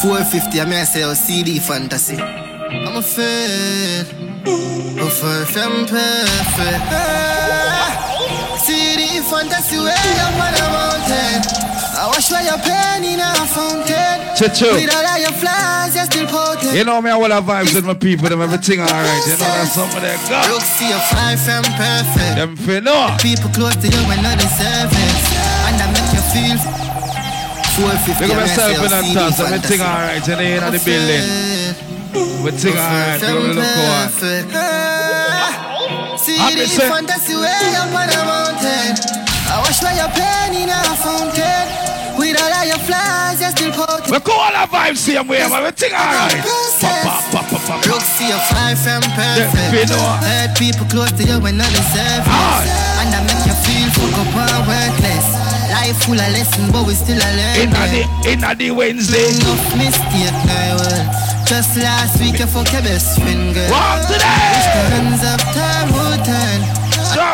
450, I mean I say, oh, CD fantasy. I'm a fan. Perfect and perfect. Ah, CD fantasy way up on a mountain. I wash where your pain in a fountain. Chicho. With all of your flaws, you're still potent. You know me, I will have vibes with my people, them everything alright. You know that's something that got. Look, see your fine from perfect. Them feel no. People close to you when not deserve it. And I make you feel 450. Look at I myself in oh, toss, CD everything fantasy. alright. Know, in the building. Everything alright. Look at me look on. See the say- fantasy way up on a mountain. I wash where your pain in a fountain. With all of your flaws, you're still potent. We call all the vibes same way, man. Everything alright. Pop, pop, pop, pop, pop. Look, see your fine from perfect. Hurt people close to you when not deserve it. And I make you feel fuck up and worthless. Life full of lessons, but we still a In learning. the, in the Wednesday. Enough mistake now, well. Just last week you fuck your best friend, girl. Walk today. Hands up, time will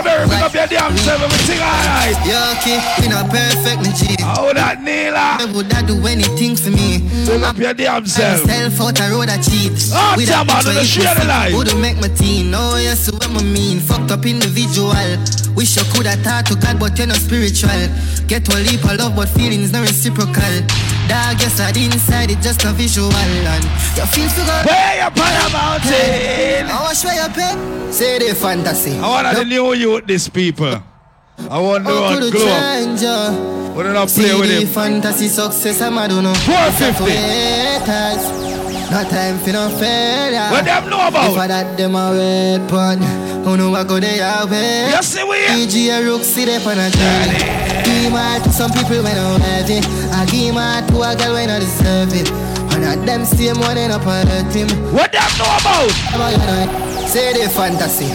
Strawberry, pick up your damn self. Everything alright. You okay? We not perfect, me G. How that, Neela? Would I do anything for me? Pick up your damn self. Myself out a road I cheat. Oh, ah, With damn, a man, don't share the life. Would make my teen. Oh, yes, what I mean. Fucked up individual. Wish you could have talked to God, but you're not spiritual. Get a leap of love, but feelings not reciprocal. Dog, yes, I inside it, just a visual. And you feel to go. Way up on the mountain. I wash where you pay. Say the fantasy. I want the new youth, these people. I want to could glow. you? What did I play with See the him? fantasy success, I'm I don't know. 450. No time for no failure. What them know If I about? that them a wait pon, who know I go they away. You see we EG a rook see they on a journey. Give my to some people when I'm heavy. I give my to a girl when I deserve it. And at them same one end up on hurt him. What them know about? You? Say the fantasy.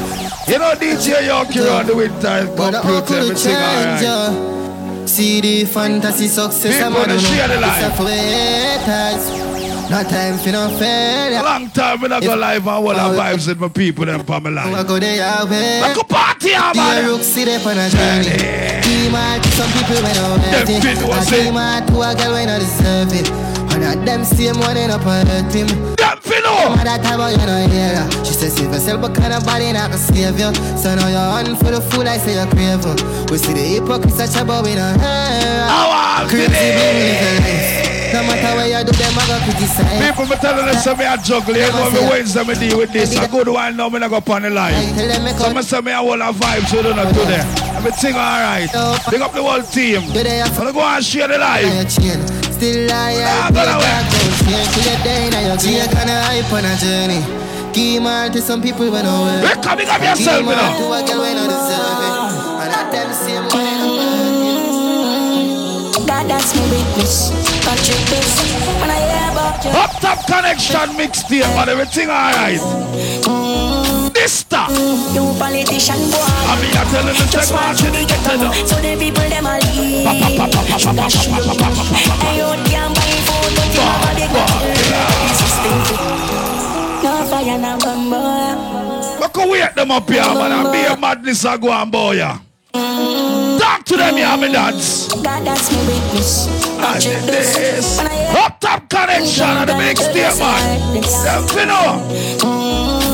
You know DJ Yokie on the winter computer, could it everything change alright. you? See the fantasy success I'm on the life. It's a. No time for no failure. Long time when I go live and all the vibes with my people them for my I life. go there away. I go party, yeah, The man. rook see they on a journey. To some people when I Them fit was I my to a girl when I deserve it. And at them same one end up on hurt him. Them finna. Mama that time I you know hear her. She says save yourself but kind of body not gonna save you. So now you're on for the fool I say you're crave her. We see the hypocrites such a her hair. I want Crazy baby a. No matter where you do them I go criticize. People me telling them say me a juggle. You know me Wednesday me deal with this. A good one now me not go upon the I line. tell them me So come. me say me a whole of vibes we do not do there. Everything alright. Big up the whole team. Do they have Wanna go and share the on life. Still I Nah, have go your that way. dark down chain till you're your gear kinda hype on a journey. Give more to some people when I We work. coming up Give yourself, you know. to a girl when I deserve it. And at them same money God, that's my witness. Patrick this. When I hear about you, Up top connection mixtape and everything alright. This stuff. you politician boy. I mean I telling the Just check watch you it get to. So the people them a leave. And you can't buy food, but you have a big This is stupid. No fire, no gun, boy. But go wake them up here man and be a madness a go and boy ya. Talk to them here me dance. God, that's my witness. And this. this. When I hear Up top connection and the mixtape man. Them finna.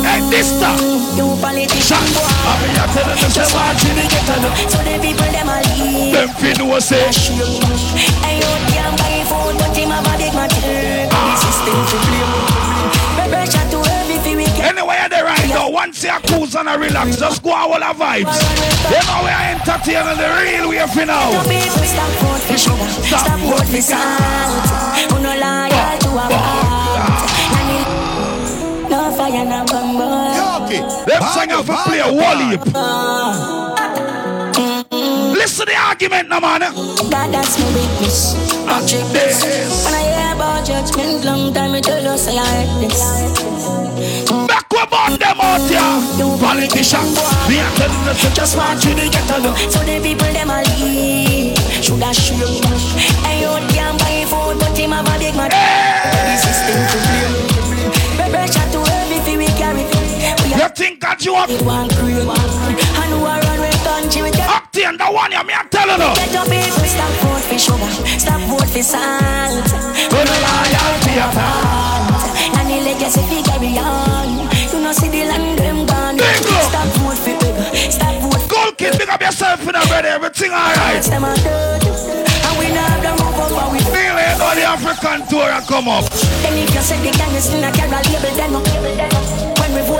Hey this stuff. you politician I mean I telling them say watch it get to them. So the people them a leave. Them finna say. And you can't buy food, but him have a big material. Ah. This is still to blame. Pressure to heavy for we can. They right now, once you cruise and a relax, just go out all the vibes. You know we are entertaining the real way for now. stop for sugar, stop for salt. Who no loyal to a ah. fault. No fire, no gun, boy. Them for play a wall heap. Ah. Listen to the argument now, man. God, that's my. Patrick this. When I hear about judgment, long time I tell say I heard this. Back up on them out here. Politician, we are telling them to just you to get to. So the people them a leave Shoulda shoot And you can't buy food But him have a big man The system to blame Pressure to fi we carry We You are think that you are one crew And who are run with country with the one you me are telling you. Get your people stop vote for sugar. Stop vote for salt. Go to loyalty apart. And the legacy fi carry on. You know see the land them gone. Big up. Stop vote for egg. Stop vote for Gold kid, pick up yourself in a bed, everything alright. them a dirt. And we not have the roof over we Feel it on the African tour and come up. Then if you say the gang is in a carry label them up.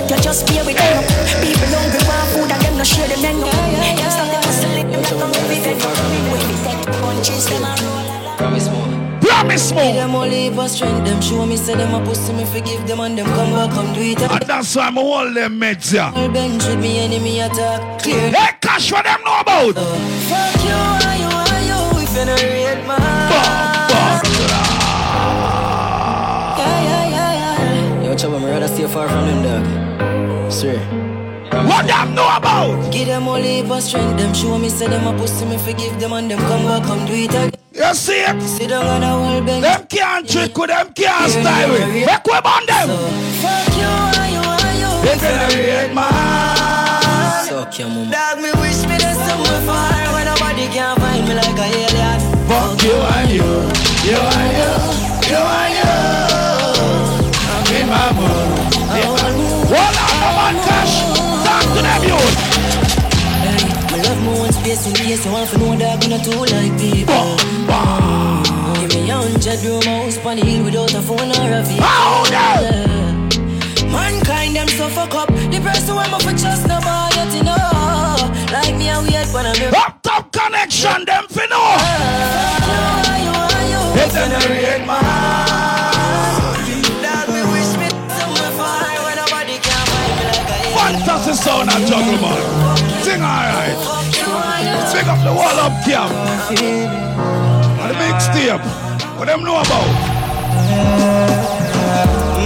When you just pay with them up. People hungry want food and them no share them then up. Them stop them hustle them not come every day. When we take punches them a roll. Promise more. Promise Give more. them all heap of strength, them show me say them a pussy me forgive them and them come back come do it And that's why I'm hold them meds here. All bench with me enemy attack clear. Hey, cash what them know about. Uh, fuck you, are you, are you? If you no rate man. Bum, Yeah, yeah, yeah, yeah. Yo, Chubba, me rather stay far from them dog. Sir. bum. What them know about? Give them all heap of strength, them show me say them a pussy me forgive them and them come back come do it again. You see it? Sit down on a whole bench. Them can't trick with them, can't style with. Make we on them. Fuck you, are you, are you? They generate man. Suck your mama. Dog, me wish me there's somewhere far where nobody can find me like a alien. Fuck you and you, you and you, you and you. I'm in my mood. Hold on, cash. Talk to them, youth. Hey, me love me one space in case you want to know that me not too like people. Give me a hundred room house on the hill without a phone or a vehicle. Them? Yeah. Mankind them so fuck up. The person who am for trust nobody yet you know. Like me a weird when I'm Up top connection, them fi know. They generate man. Fantastic sound and juggle man. Sing alright. Pick up the wall up camp. And the mixtape. What them know about?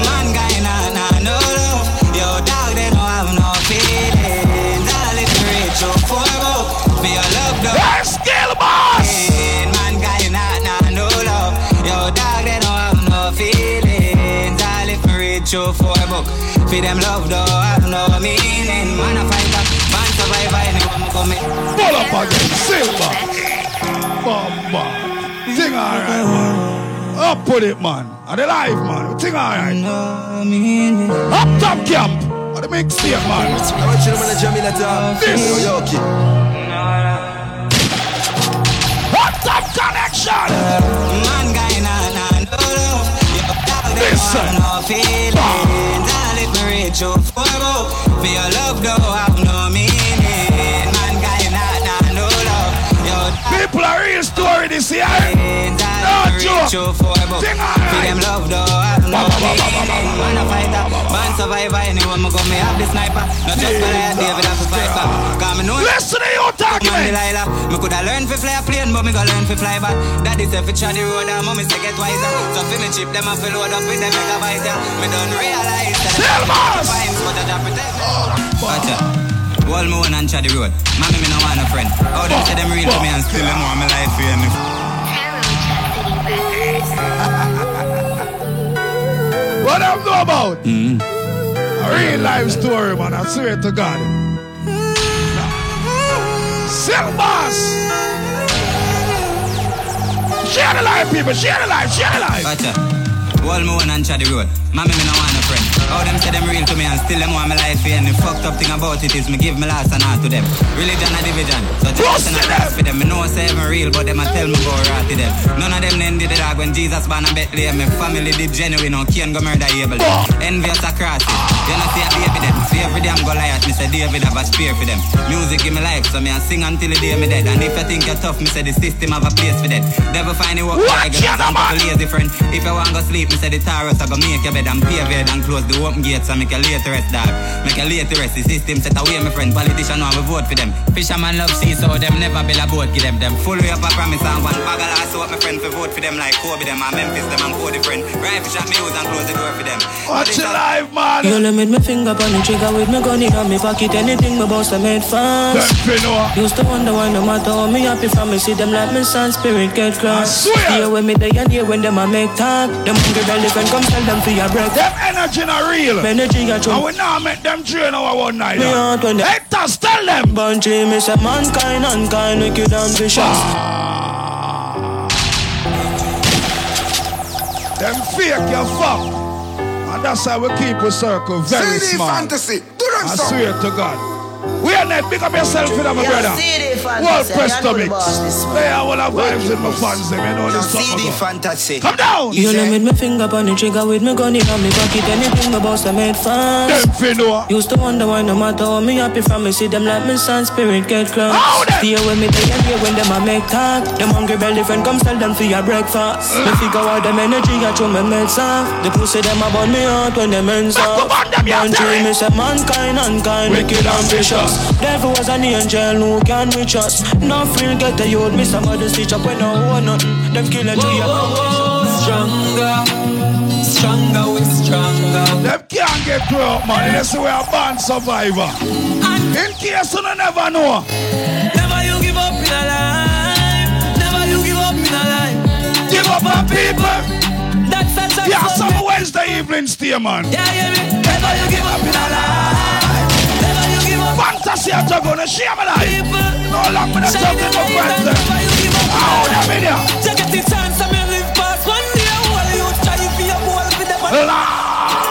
Man guy nah nah no love Yo dog they don't have no feelings All it reach up for about For your love Hey, skill boss. Man guy nah nah no love Yo dog they don't have no feelings All it reach up for about For them love though have no meaning Man a fighter, man survivor Anyone come in Pull up again. Silver. Bomba. Sing alright man. Up put it man. And the live man. Sing alright. no meaning Up top camp. And the mixtape man. This. Up top connection. Man guy nah nah no love Yo dog they don't Listen. have All it me For your love, though, I've no meaning People are real story this year. No All it me joke. reach up for about Sing alright. love though have no. Man a fighter, man survivor Anyone me go me have the sniper Not just Goliath, David have to fight back Cause me know Listen to you Man, talking. Delilah. Me coulda learn fi fly a plane, but me go learn fi fly back. Daddy say fi try the road, and mommy say get wiser. So fi me chip them and fi load up with them megabytes. yeah. Me don't realize that fines, but I protect. Hold me one and try the road. Mommy, me no want no friend. How them say them real to me and still them want me life for me. What them know about? Mm-hmm. A real life story, man. I swear to God. Silvers! Share the life, people. Share the life. Share the life. Hold me one and try the road. Mommy, me no want no friend. How them say them real to me and still them want me life And The fucked up thing about it is me give me last and all to them. Religion a division. So just and them. for them. Me know say them real, but them a tell me go right to them. None of them then did the dog when Jesus born a Bethlehem. Me family did genuine, no Cain go murder Abel. Envious across it. You know see a baby them. See every day I'm Goliath. Me say David have a spear for them. Music give me life, so me a sing until the day me dead. And if you think you're tough, me say the system have a place for that. Never find it work. Watch like ya, some man. couple lazy friend. If you want go sleep, me say the Taurus I go make your bed and pave it and close the open gates and make you late to rest, dog. Make you late to rest. The system set away, my friend. Politician want we vote for them. Fisherman love sea, so them never build a boat. Give them them full way up a promise and one bag of last hope, my friend. For vote for them like Kobe them and Memphis them and Cody friend. Right, shot me use and close the door for them. Watch your life, man. You let me finger on the trigger with me gun in me pocket. Anything me boss I made Them fast. fi know. Used to wonder why no matter how me happy from me see them like me son spirit get cross. I swear. Here when me day and here when them a make talk. Them hungry belly friend come tell them for your break. Them energy when the jig are real. And we now make them train our one night. Haters, tell them. Bungie, me say mankind, unkind, wicked, ambitious. Ah. Them fake, you fuck. And that's how we keep a circle very CD small. fantasy. Do them I swear to God. We are net, big up yourself, you know, my brother. World I Presto know the Mix. boss this They are all our vibes with my fans, them, you know, Yo, this something. CD fantasy. Come down! You know with my finger on the trigger with me gun in on me pocket anything about I made fast. Them fi know. Used to wonder why no matter how me happy from me see them like me son spirit get close. How them? Stay with me day and day when them a make talk. Them hungry belly friend come sell them for your breakfast. Uh. Me figure out them energy I show me meds off. The pussy them about me out when them ends Back off. up on them, you Don't tell you me. me say mankind, unkind, Wicked wicked ambitious. Ambitious. Devil was an angel who can reach us. No feel get the youth, me somebody stitch up when no one nothing. Them kill a tree. Stronger, stronger, we stronger. Them can't get through man. They say we are born survivor. In case you never know. Never you give up in a life. Never you give up in a life. Give up on people. That's such a Yeah, some Wednesday evening stay, man. Yeah, yeah, me. Never you give up in a life. With the Shine talking the of light friends. and them. Never you give up. Oh, them in here. Take it the chance and me live past one day. All you try for your boy for them. Lord.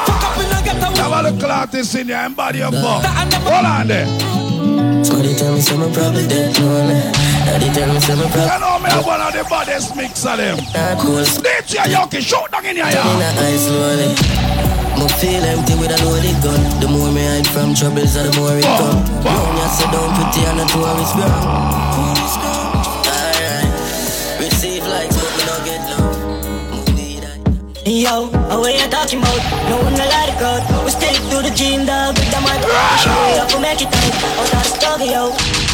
Fuck up in a get away. Have a look at this in your body of fuck. Hold on there. So they tell me some probably dead, no Now they tell me some probably You know me have one of the baddest mix of them. not cool. DJ Yokie, shoot down in your In yard. the eyes slowly. Me feel empty with a loaded gun. The more me hide from troubles, the more it Oh, come. oh. Now me sit down pretty and a tourist ground. Alright, receive likes but me not get love. Movie that. Yo, what you talking about? No one no let it go. We stick to the gym, dog with the mic. Show we up to make it out. Out of the studio.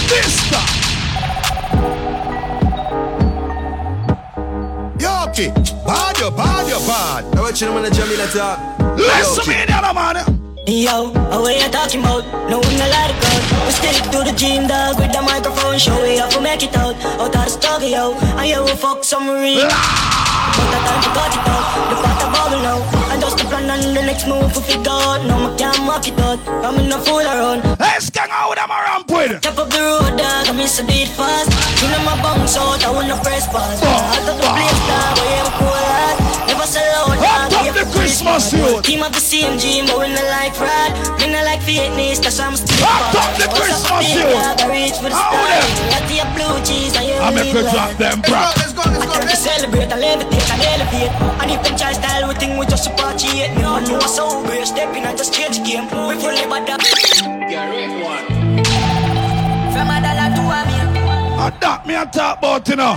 This stuff. Yokie, bad you, bad you, bad. Now what you know when the Jamila talk? Listen to me, the other man. Yo, what you talking about? No one no let it go. We stick to the gym dog with the microphone. Show we up to make it out. Out of the studio. And yeah, we fuck some real. Ah! But the time to cut it out. The of bubble now. And just the plan and the next move we figure out. No, I can't mock it out. I'm in a fool around. Let's gang out with them around with. Chop up the road, dog. I miss a beat fast. You know my bounce out. I wanna press pass. Out of oh, the place, dog. Where you cool at? Never sell out, dog. up the Christmas youth. Team of the same gym, but we not like fraud. We not like fitness, that's why I'm still Hot bad. up the Christmas up, youth. I reach for the sky. them? Got your blue cheese I live you drop them, bro. Let's go, let's I try to celebrate and levitate and elevate And if them try style we think we just support you Me man know what's so great Step in and just change game We fully bad up From a dollar to a million And that me a talk about, you know.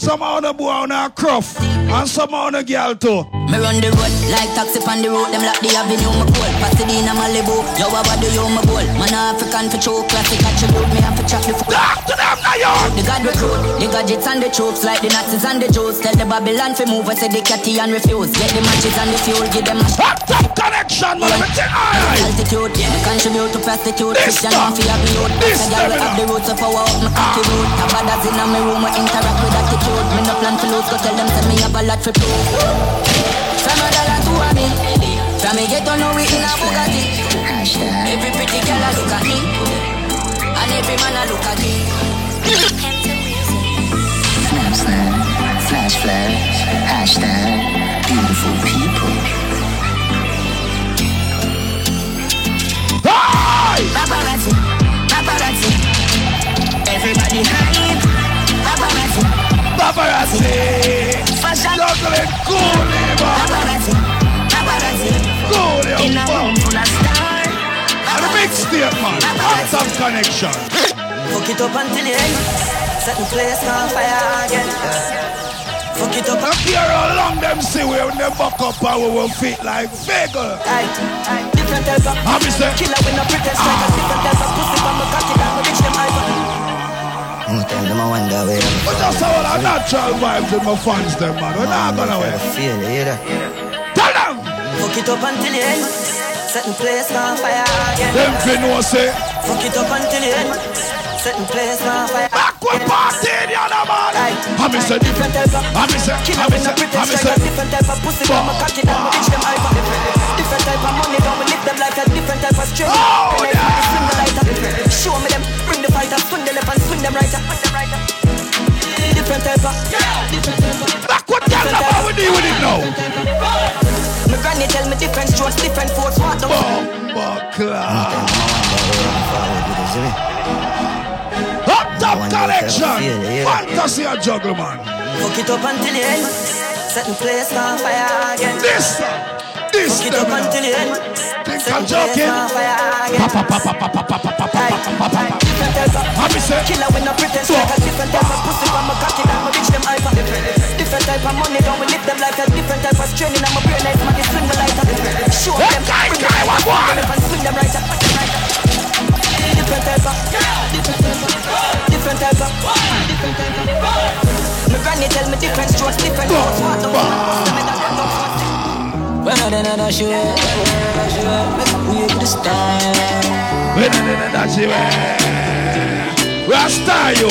Some of the boy on a cruff. And some of the girl too. Me run the road like taxi on the road. Them lock the avenue, me cold. Pasadena, Malibu. Yo, what do you, my bowl? Man, African for choke. Classic attribute. Me have to track the foot. Talk to them now, yo. The God recruit, the gadgets and the troops like the Nazis and the Jews. Tell the Babylon fi move, I say the catty and refuse. Get the matches and the fuel, give them a sh- Hot top connection, man. Let me tell you. altitude. Me contribute to prostitute. This Christian stuff. want fi have the youth. This So girl we stamina. have the roots of power up my cocky root. Have others in my room, we interact with attitude. Me no plan to lose, go tell them say me have a lot for prove. From a dollar to a bill. From me get to know we in a Bugatti. Every pretty girl a look at me, and every man look me. Snapchat, flash flash, hashtag Hot top connection. Fuck it up until the end Set the place on fire again Fuck it up Now care how long them see we when they buck up and we will fit like Vega. Aye, aye. Different type of How me say? Killer with no pretense strikers Different type of pussy From a cocky down We reach them hyper Tell them I wonder where I'm But that's all our natural vibes with my fans, them man. We're not gonna wait. feel it, hear that? Tell them. Fuck it up until the end Set the place on fire again Them fi know say. Fuck it up until the end the place on fire Backward party the other man. Me say? Different type of How me say? Killer How me with no say? How pretense me say? strikers Different type of pussy From a cocky down We reach them hyper Different type of money Down we live them like a different type of strength Oh, yeah. the Show me them Bring the fighter Swing the left and swing them right Different type of Different type of Backward tell them how we deal with it now. strokes, different force, what the Up top collection. Fantasy and juggle man. Fuck it up until the end. Set the place on fire again. This, this, Fuck it up until the end. Think I'm joking? on fire again. Papa, papa, papa, papa, papa, papa, papa. Different type of Happy say. Killer when I pretend like a different type of pussy from my cocky down my bitch them hyper Different type of money don't we live them like a different type of training I'm a brain like man swing the lighter Show Hey, them guy, bring guy, them what, what? and swing them right Different type of Different type of Different type of. Different type of My granny tell me different strokes different notes What the When I did that shit, when I did that shit, we could style. When I did that shit, we are star you.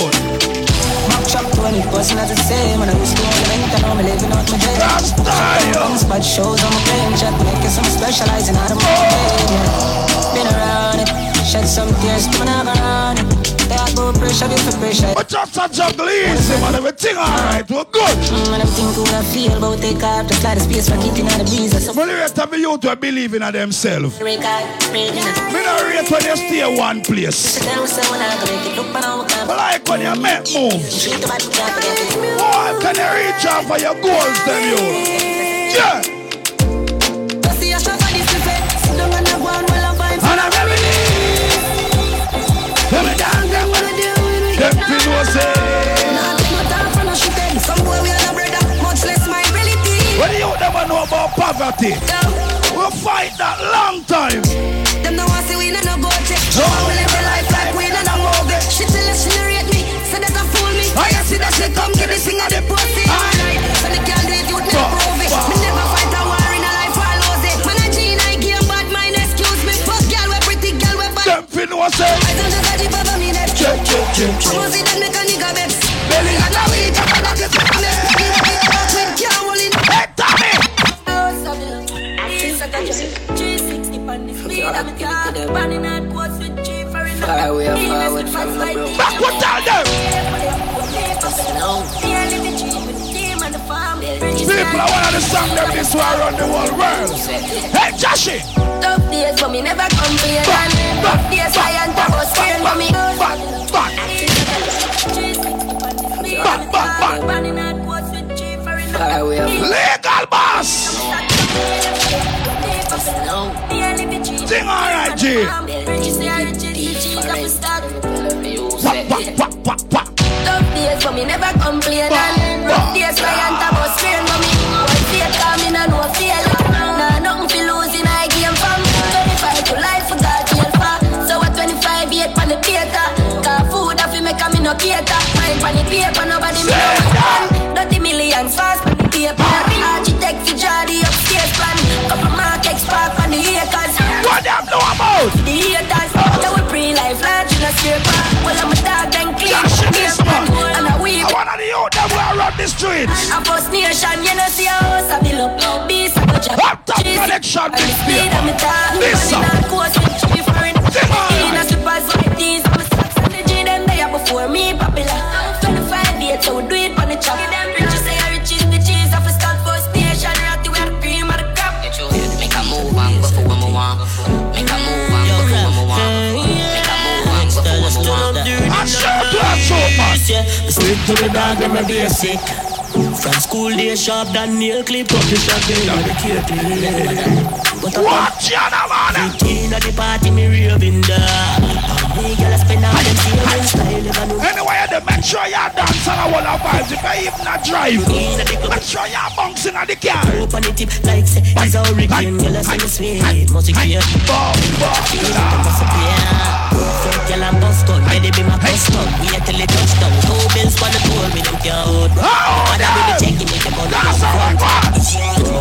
Mark shop 20 percent not the same. And I was going to length and I'm living out my day Style. Spot shows on my plane Check making some specializing out of my game Been around it Shed some tears coming out around go pressure, you for pressure But just a juggle easy, man. Everything alright, we're good. And I'm thinking what I feel But take off the flight of space for getting out of breeze So the rest of youth will believe in themselves. break out, break in Me not rate when you stay one place. Tell me say when I break it I walk But like when you make moves. Treat the bad, you can't forget it Boy, can you reach out for your goals, them you? Yeah. Poverty, Yo, we'll fight that long time. them no want see we no no go check. So we live the life like we no no movie. She tell us she no rate me, say that a fool me. I see that she come give this thing of the pussy. Alright, so the can't do it, you never prove it. Me never fight a war in a life, I lose it. Man a G, I game bad mind, excuse me. Fuck girl, we pretty girl, we bad. Them no say. I don't know how the baba me net. Check, check, check, check. I was it and make a nigga vex. Far away, forward from the brook Back what tell them? People are one of the song them this war around the whole world. Hey, Joshi! Tough days, but me never complain. Back, And back, rough days, I back, top scared, but me. back, back, back, back, back. Far away, Legal boss! Sing alright, G. Wap, wap, wap, wap, wap. Tough days, but me never complain. And rough days, top was scared, but me. One come in and no fear. Nah, nothing for losing, I game from 25 to life, for God, jail for. So at 25, yet pan the theater. Cause food, I feel make a me no cater. Mine pan the paper, nobody me no. Dirty millions fast streets. A first nation, you know, see a house, I build up. Beast, I go jump. What the connection And the this uh, Stick to the dog, them a basic. From school they sharp than nail clip Up the shot they on the cake But I Watch now, man. At the party me raving da Me gyal spend all them Anyway, you make sure you dance and I wanna vibes if you even not drive. Make sure you bouncing on the car. Up on the tip like say It's a hurricane Gyal a sing the sweet Must create Bomb, bomb, Fuck gyal and bust gun Ready be my custom Wait till it touch down Two bills for the tour Me them can't hold And I be the checking it Them on the front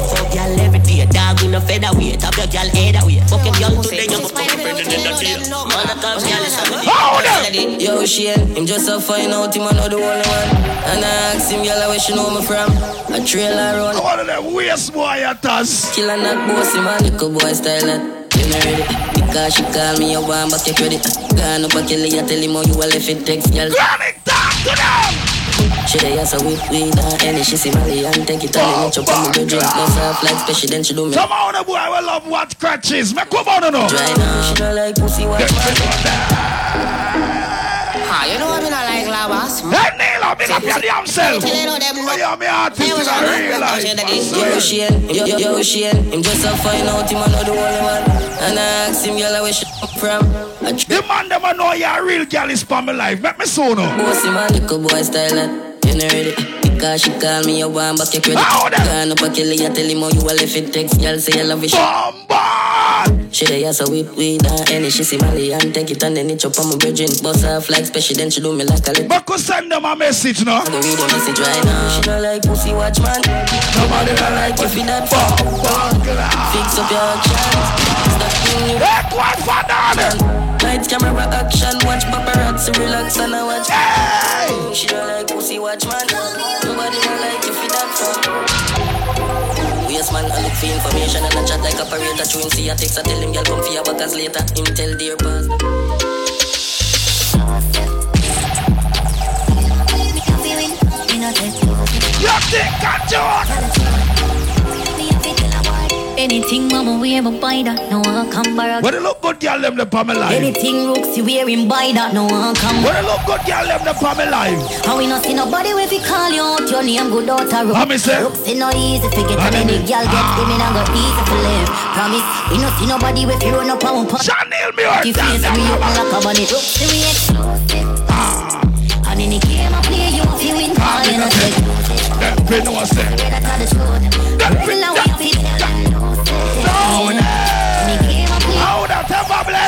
Fuck gyal every day Dog with no featherweight Have your gyal head away Fuck your gyal today You go fuck your friend in the day Man I come is on the Yo, Shane, him just a find out him not the only one. And I ask him, girl, where she know me from. A trailer run. One of them waste boy at us. Kill and not bossy man, little boy style that. You know ready? Because she call me, you want back your credit. Gone up a kill you, tell him how you a left it text, girl. Granny, talk to them. She dey so with weed and any she see Molly and take it all and then chop on me bedroom. Bust off like special, then she do me. Come on, the boy, we love what crutches Me come on, no. Dry now, she don't like pussy watch. Ah, you know me not like lavas. Hey, Neil, big up your damn self. You know. Oh, yeah, me artist in a real life. Yo, Shane, yo, yo, Shane, him just a find out him a know the only one. And I ask him, girl, where she from. The man them a know you're a real girl is for my life. Make me so no. Bossy man, little boy style eh? You know ready Because she call me a one back your credit Gone up a kill I tell him how you a left it. Text Girl say you love it. She dey so whip weed and any. She see Molly and take it and then it chop on my virgin. Bust off like special then she do me like a lick But could send them a message no. I go read the message right now. She don't like pussy watch man. Nobody don't like if you that Fix up your chance. Stop doing you. Hey, what for? Lights, camera, action, watch paparazzi, relax and I watch. Hey! She don't like pussy, watch man. Nobody don't like if it that fun. Yes, man, I look for information and I chat like a operator. True him see a text, I tell him, girl, come for your backers later. Him tell dear boss. You think I Anything mama wear, me buy that. No one come back. When it look good, girl, them the my life. Anything rooks you wearing, buy that. No one come When it look good, girl, them the my life. How we not see nobody if we call you out your name good out eh? a rook. How me say? Looks it no easy to get ah. How and any me- girl get them in and go easy to live. Promise we not see nobody if you run up and pump. Chanel me or If you face we open like a. Looks see we exclusive. Ah. And in the game I play you if you win. All you know say. Them fi know say. That's how the truth.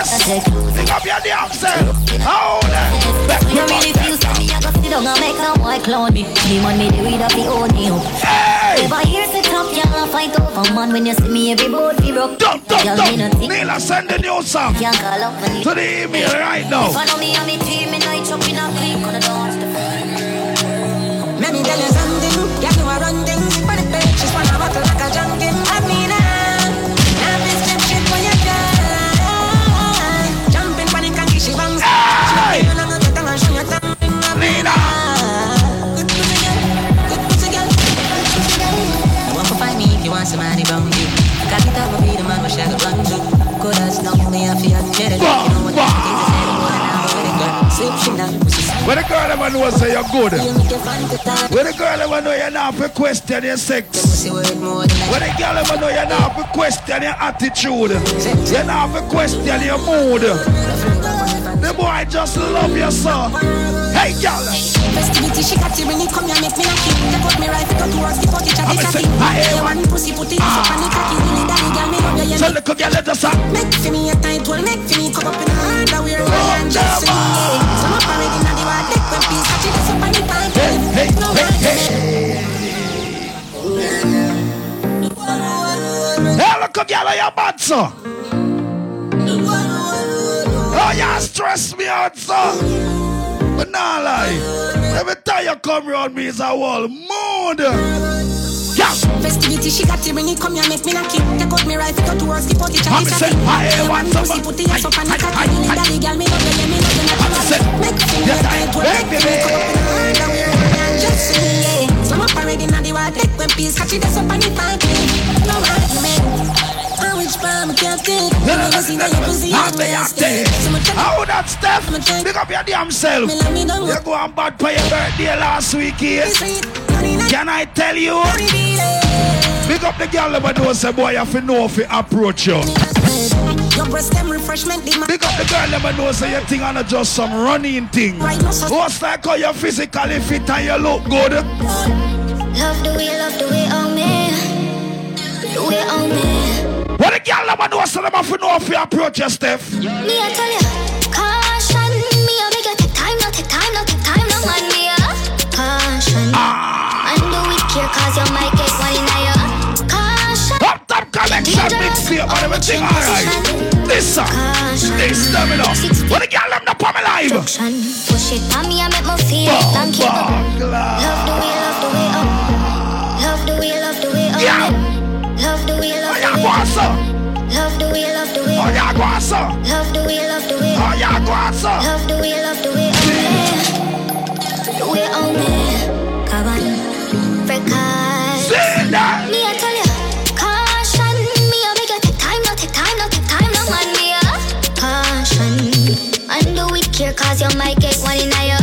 Ever? Pick up your damn self. How that? Back You really feel so me, I go sit down and make a boy clown me. Me man me the weed of the own me up. Hey! If I hear say top, y'all fight over man when you see me every boat be broke. Dump, dump, Y'all me dump. nothing. Send the new song Can't call up when to the email right now. If I know me and me team, me know it's in a clique on the dance the Let me tell you something. Me, I feel get it. You know what I'm saying? Sleep, she not pussy. When the girl ever know say you're good. You make it fun to time. When the girl ever know you're not question your sex. Pussy worth more than When the girl ever know you're not question your attitude. You're not question your mood. The boy just love you so. Hey girl. Festivity, she got you when you come here, make me lucky. Take out me right, up towards the pocket, chatty I'ma say. I You pussy, put it up on ah. the cocky. Willy daddy, girl, me love you, yeah. So look girl let us up. Make for me a tight one, make for me come up in a underwear, well, and just for me. Some up already in the water, neck when peace, catch it, up on the pant. Hey, hey, hey, hey. Hey, look girl, you're bad so. Oh, you stress me out, so. But not lie. Every time you come around me, it's a whole mood. Yeah. Festivity, she got you you come here, make me lucky. Take out me right, pick up towards the pocket, I'ma chatty chatty. I You want some- pussy, put it up on the I- cocky. I- Willy I- girl, me love you, yeah, me love you, not Make for me a yes, I- one, hey, make me come up in a underwear, and just for me. Some up already in the water, neck when peace, catch it, that's up on the pant. No argument. I wish I'm a captain. Never your pussy. I'm a have stay. to? So much How that Steph? Pick up your damn self. Me love me down. You go on bad for your birthday last week, yes? Can I tell you? Pick up the girl over there say, boy, you have to know if you approach you. Your breast them refreshment, the. Pick up the girl over there say you thing I'm just some running thing. Right, no, so- What's like how you physically fit and you look good? Love the way, love the way oh, on me. The way oh, on me. What the girl over there say them have to know if you approach? Me, I tell you, caution me. I make you take time, not take time, not take time, no man. Me, caution. Ah. And do it care, cause you might get one in a. Caution. Up top connection, big step and everything alright. This them it up. What the girl them up on me live? Push it on me, I make me feel. Thank you. Love the way, love the way up. Love the way, love the way up. Yeah go answer. Love the way, love the way. Oh yeah, go answer. Love the way, love the way. Oh yeah, go answer. Love the way, love the way. The way on me, Kaban, Frekas. Say. Me I tell you, caution. Me I make you take time, no take time, no take time, no man me a caution. And do cause you might get one in a.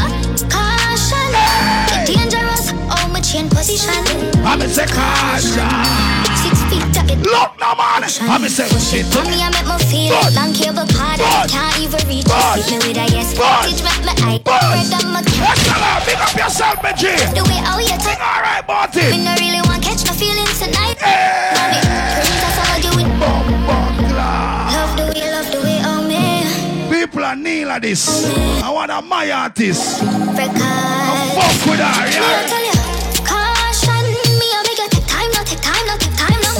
Caution, hey. dangerous. Oh my chain position. I'm a caution. caution. Look no man. I'm a say shit. Mommy, I make me feel. Long cable I can't even reach it. Hit me with a yes. Teach me my eye. Red on my now. Big up yourself, my G. The way how you touch. All right, Marty. Me no really want catch my feelings tonight. Mommy, princess, how you it? Love the way, love the way, oh me. People are kneel at this. Oh, I want a my artist. Because. Fuck with her, Me, I yeah.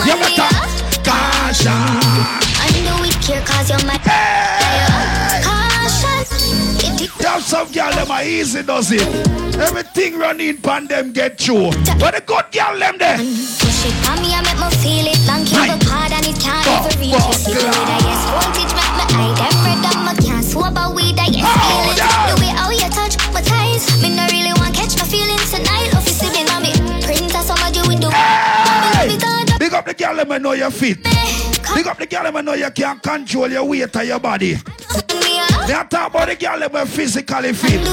You better caution. I know it care cause you're my yeah. Caution. Some girl them are easy does it. Everything running pan them get through. But the good girl them there. Push it on me, I make me feel it. Long cable cord and it can't even reach it. See the way that yes, voltage make me eye. Them red and can't swab a weed, I yes feel the girl them and know your feet. Big up the girl them and know you can control your weight of your body. They are talk about the girl them are physically fit.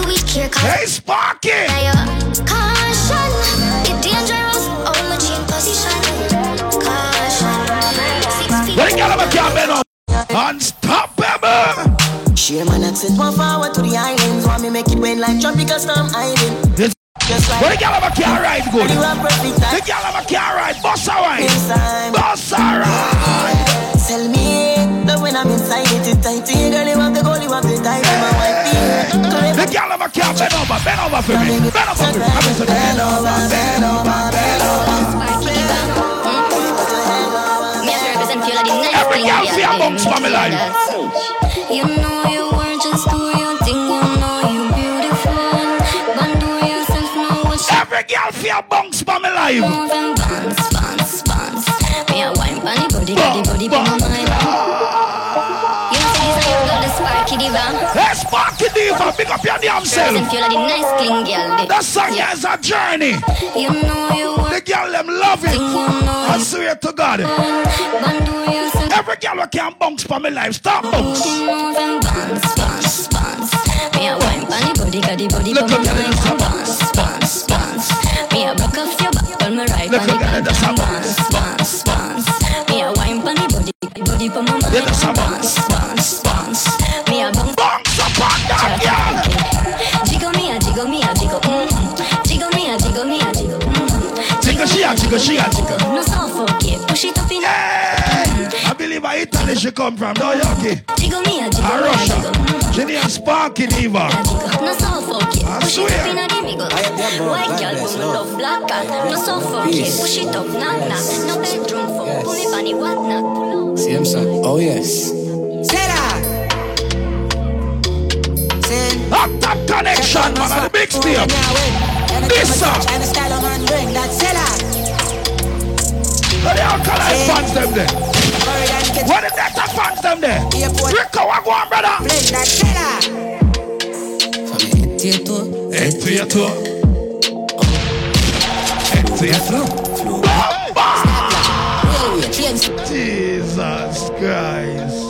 Hey, Sparky! Caution, it dangerous. Chin position. Caution, feet. The girl them can bend up. Unstoppable! Share man accent one forward to the islands. Want me make it rain like tropical storm island. Yes. Just like Where the girl them can ride good. You are perfect The girl them can ride. Boss a ride. Boss a ride. Tell me, love when I'm inside it, it's tight. You girl, you want the goal, you want the time, you want wife me. The girl them can bend over. Bend over for me. Bend over for me. Come here, so Bend over, bend over, bend Every girl feel amongst my life. You know Every girl feel bunks by my life. move and bounce, bounce, bounce. Me a wine bunny body, body, body, be my mind. You you got the sparky diva. Hey, Sparky Diva, pick up your damn self. Girls, them like the nice clean girl. That song is a journey. You know you The girl them love it. I swear to God. But do yourself Every girl who can bounce for my life, stop bounce. bounce, bounce, bounce. Me a wine bunny body, body, body, be my mind. Bounce, bounce, bounce. Me a broke off your back, on me right bunny, bounce, bounce, bounce, bounce. Me a wine bunny body, body, be my mind. Bounce, bounce, bounce. Me a bounce. Bounce up that girl. Jiggle me a jiggle me a jiggle. Mm. Jiggle me a jiggle me a jiggle. Mm. Jiggle she a jiggle, she a jiggle. No suffocate, push it up in. I believe I Italy she come from, no yucky. Jiggle me a jiggle A Russia. jiggle. She named Sparky Diva. No suffocate, I ah, push it up swear. in a dimmigo. White girl, woman love black cat. No suffocate, push it up, knock knock. No bedroom phone, pull me bunny what knock. See him, son? Oh, yes. Say that. Top connection, man, on the big step. This song. And the style of man bring that seller. Where the alkaline fans them there? Where the data fans them there? Rico, what go on, brother? Blend that seller. Tieto. Head to your toe. Head to your. Jesus Christ.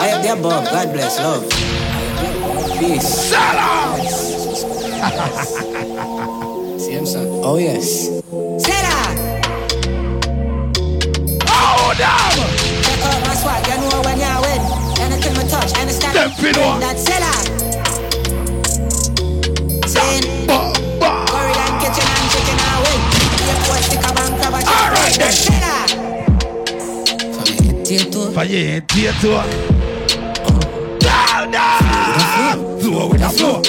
I am the above. God bless. Love. Peace. See him. Oh, yes. Seller. Oh, damn. Check out my swag, you know when you're with. Anything me touch, and the style Them fi know. that seller. Saying. Curry and kitchen and chicken away. Yeah, boy, stick a bank, grab a check. All right, then. Seller. Tieto. Faye, Tieto. Down, down. Flow with the flow.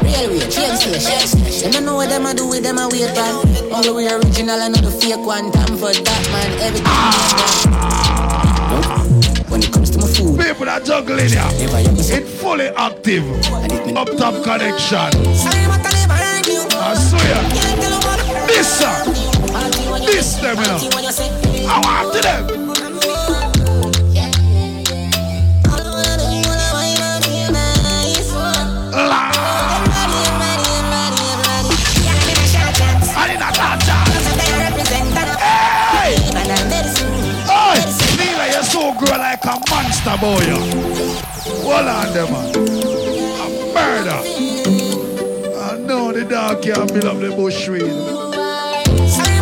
Stoplight. Railway. Train station. Them don't know what them a do with them a wait man. All the way original and not the fake one. Time for that man. Everything. Nope. When it comes to my food. People are juggling here. It's fully active. Up top connection. I swear. This song. This them, you know. I want to them. You like a monster boy. Hold on, them man. A brother. I know the dog can't build up the bush weed. Sorry,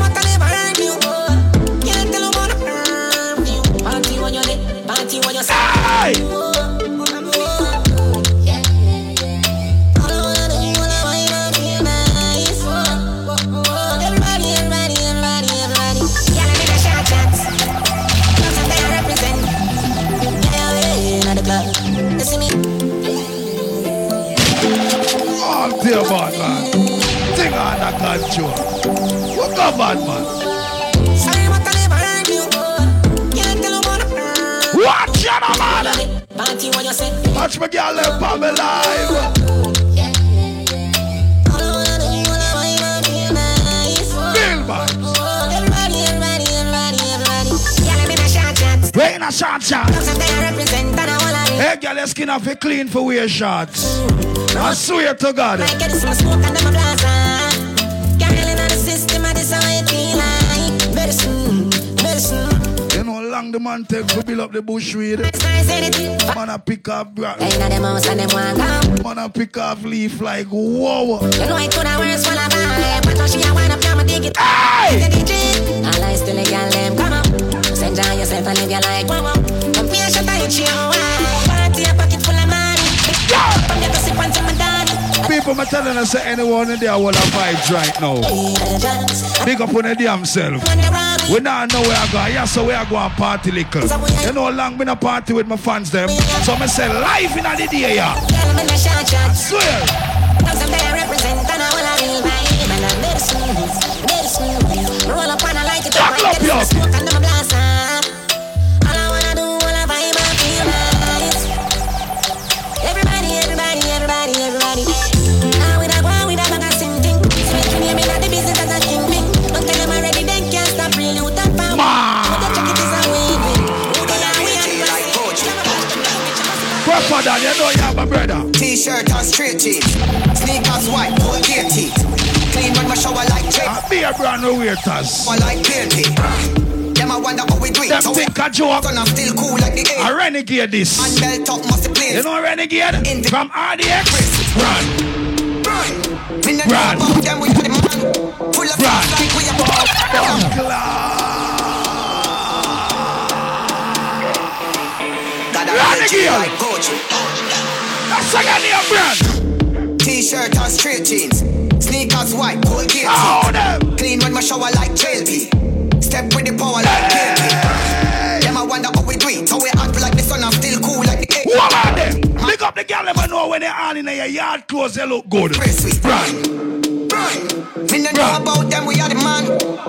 do, all I wanna feel nice. Feel vibes. Everybody, everybody, everybody, everybody. Yeah, let me shots. Wait in a shot shot. Live. Hey, girl, your skin off it clean for wear shots. I swear to God. The man take to build up the bush weed? It's. Man a pick up bra- Hey, them house and them want come. Man a pick off leaf like whoa. You know it coulda worse for a vibe, but when she a wind up, I'ma dig it. Hey! The DJ, all I still a girl them come up. Just enjoy yourself and live your life. Come here, shut down your chill. Party a People me telling us say anyone in there will have vibes right now. Big up on the damn self. We now know where I go. Yeah, so where I go and party little. You know long been a party with my fans them. So me say live in the day yeah. Swear. There Grandfather, you know you have a brother. T-shirt and straight jeans, sneakers white, full gear teeth. Clean when my shower like Jake. Be a brand new waiters. I like baby. Them I wonder how we do it. Them think a joke. Son, I'm still cool like the A air. renegade this. And belt up must be You know renegade? From RDX. Run. Run. Me no know Run. about them, we are the man. Full of Run. sauce like we are God, I Renegade. like Gucci. That's a guy brand. T-shirt and straight jeans, sneakers white, full gear Oh, teeth. Clean when my shower like JLP. Step with the power like KP. Them I wonder how we do it. How we act like the sun, I'm still cool like the. What about them? Pick up the girl never know when they're on in your yard clothes, they look good. Run. Me no know about them, we are the man.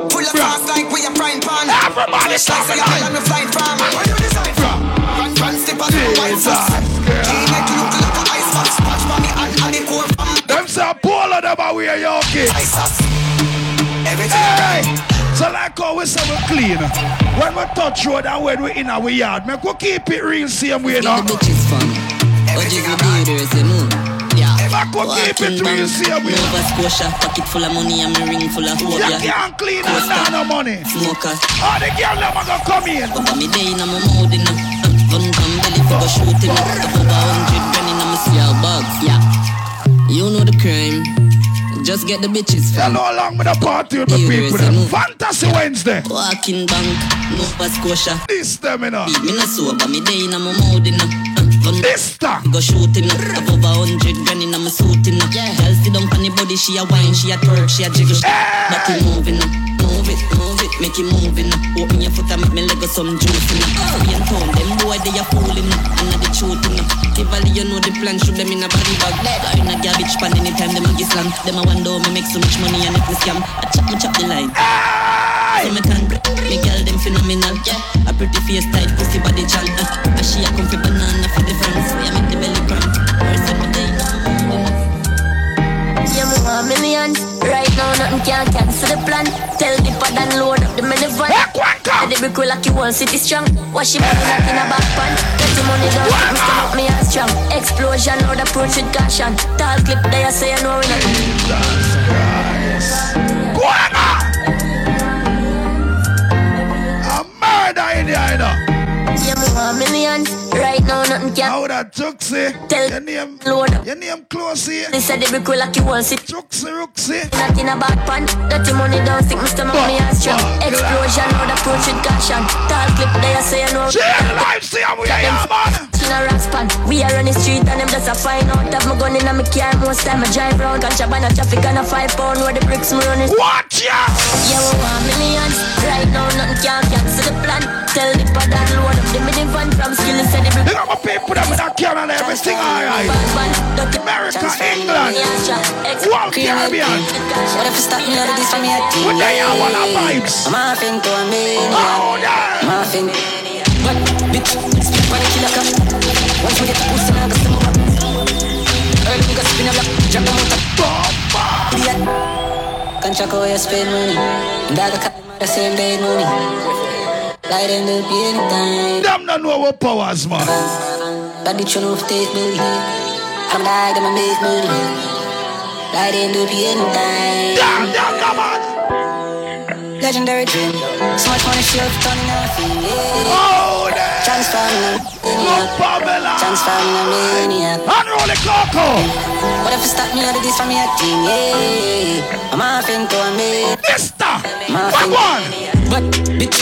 Full of sauce like we are frying pan. Everybody like stop it. are me flying from. Where you design from? Run, run, step out of white sauce. G-neck look like a ice box. Watch for me and and the core from. Them say Paul of them are kids. Ice sauce. Everything! So like how we we clean. When we touch road and when we in our yard, make we keep it real same way now. Bitches fun. You go do is a move. Yeah. Make keep it real same way Nova. Scotia, pocket full of money and me ring full of hope. You can't clean and no money. Smoker. All the girl never gonna come in. Papa me day in my mouth in For go shoot him Above a hundred grand in my seal box. Yeah. You know the crime. Just get the bitches know how with the party with the people is them. move. Fantasy Wednesday. Walking bank, Nova Scotia. This them know. Me no sober, me day in my mouth in Gun This time. Go shoot him Above a hundred grand in my suit in Girl sit down on the body, she a wine, she a twerk, she a jiggle. Back it moving Move it, move it, make it moving. Open your foot and make me leg some juice in We in town, them boy they a fooling. And not the truth in Tivoli, you know the plan, shoot them in a body bag. Or in a garbage pan anytime them a get slam Them a wonder me make so much money and me scam. I chop, me chop the line. So me can, me girl them phenomenal. Yeah, A pretty face tight, pussy body chan uh, And she a comfy banana for the friends. We a millions. Right now, nothing can cancel the plan. Tell the pad and load up the minivan. And the brick will like you one city strong. Wash it money like in a back pan. Get the money down, me stand up me hands strong. Explosion, load approach with caution. Tall clip, there say you know we not. A murder in you know. Yeah, me want millions. Right now, nothing can't. How that Juxie? Tell your name. Lord. Your name close here. They said every cool like you want sit. Juxie, Ruxie. Not in a bad pan. Dirty money don't stick, Mr. Mommy and strong. Explosion, road approach with caution. Tall clip, they are say no. Jail life, see how we are, man. In a rap span. We are on the street and them just a find out. Have my gun in a me car, most time I drive round. Contraband a traffic and a five pound where the bricks me running. Watch ya! Yeah, we want millions. Right now, nothing can cancel the plan. Tell the pad and load up the mini van from skill instead of They got my people that with that camera and everything alright. America, England, World Caribbean. What if you stop me out of this for me? What they are, what are vibes? I'm off into a million. Oh, yeah. I'm off in. But, bitch, speak when you kill a cop. Once we get the pussy, now I got some more. Early, got spin a block. Drop the motor. Can't check how you spend money. And I got the same day money. Light in the. Them don't know what powers, man. That bitch you take money. I'm like, I'ma make money. Light in the anytime. Damn, damn, come on. Legendary dream. So much money, have done nothing. Yeah. Oh, damn. Transforming Look, Pamela. Transforming a maniac. Unroll the coco. What if you stop me out of this from your team? Yeah. I'm off into a million. Mister. I'm What one? But, bitch,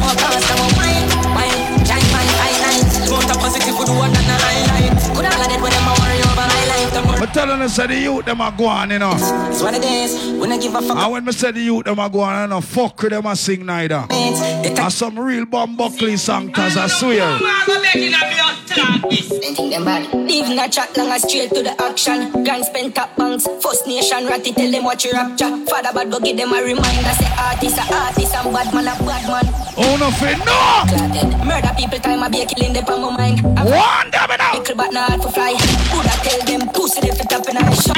telling us that the youth them are going, you know. it's what it is. When I give a fuck. And when me say the youth them are going, I don't fuck with them a sing neither. And some real bomb buckley song, cause I swear. Leave a chat long and straight to the action. Grand spend top banks. First nation ratty tell them what you rapture. Father bad go give them a reminder. Say artist a artist and bad man a bad man. Oh no, fit no! Clatted. Murder people time I be a killing them on my mind. One them now! Pickle but not for fly. Who that tell them pussy they fit up in a shop.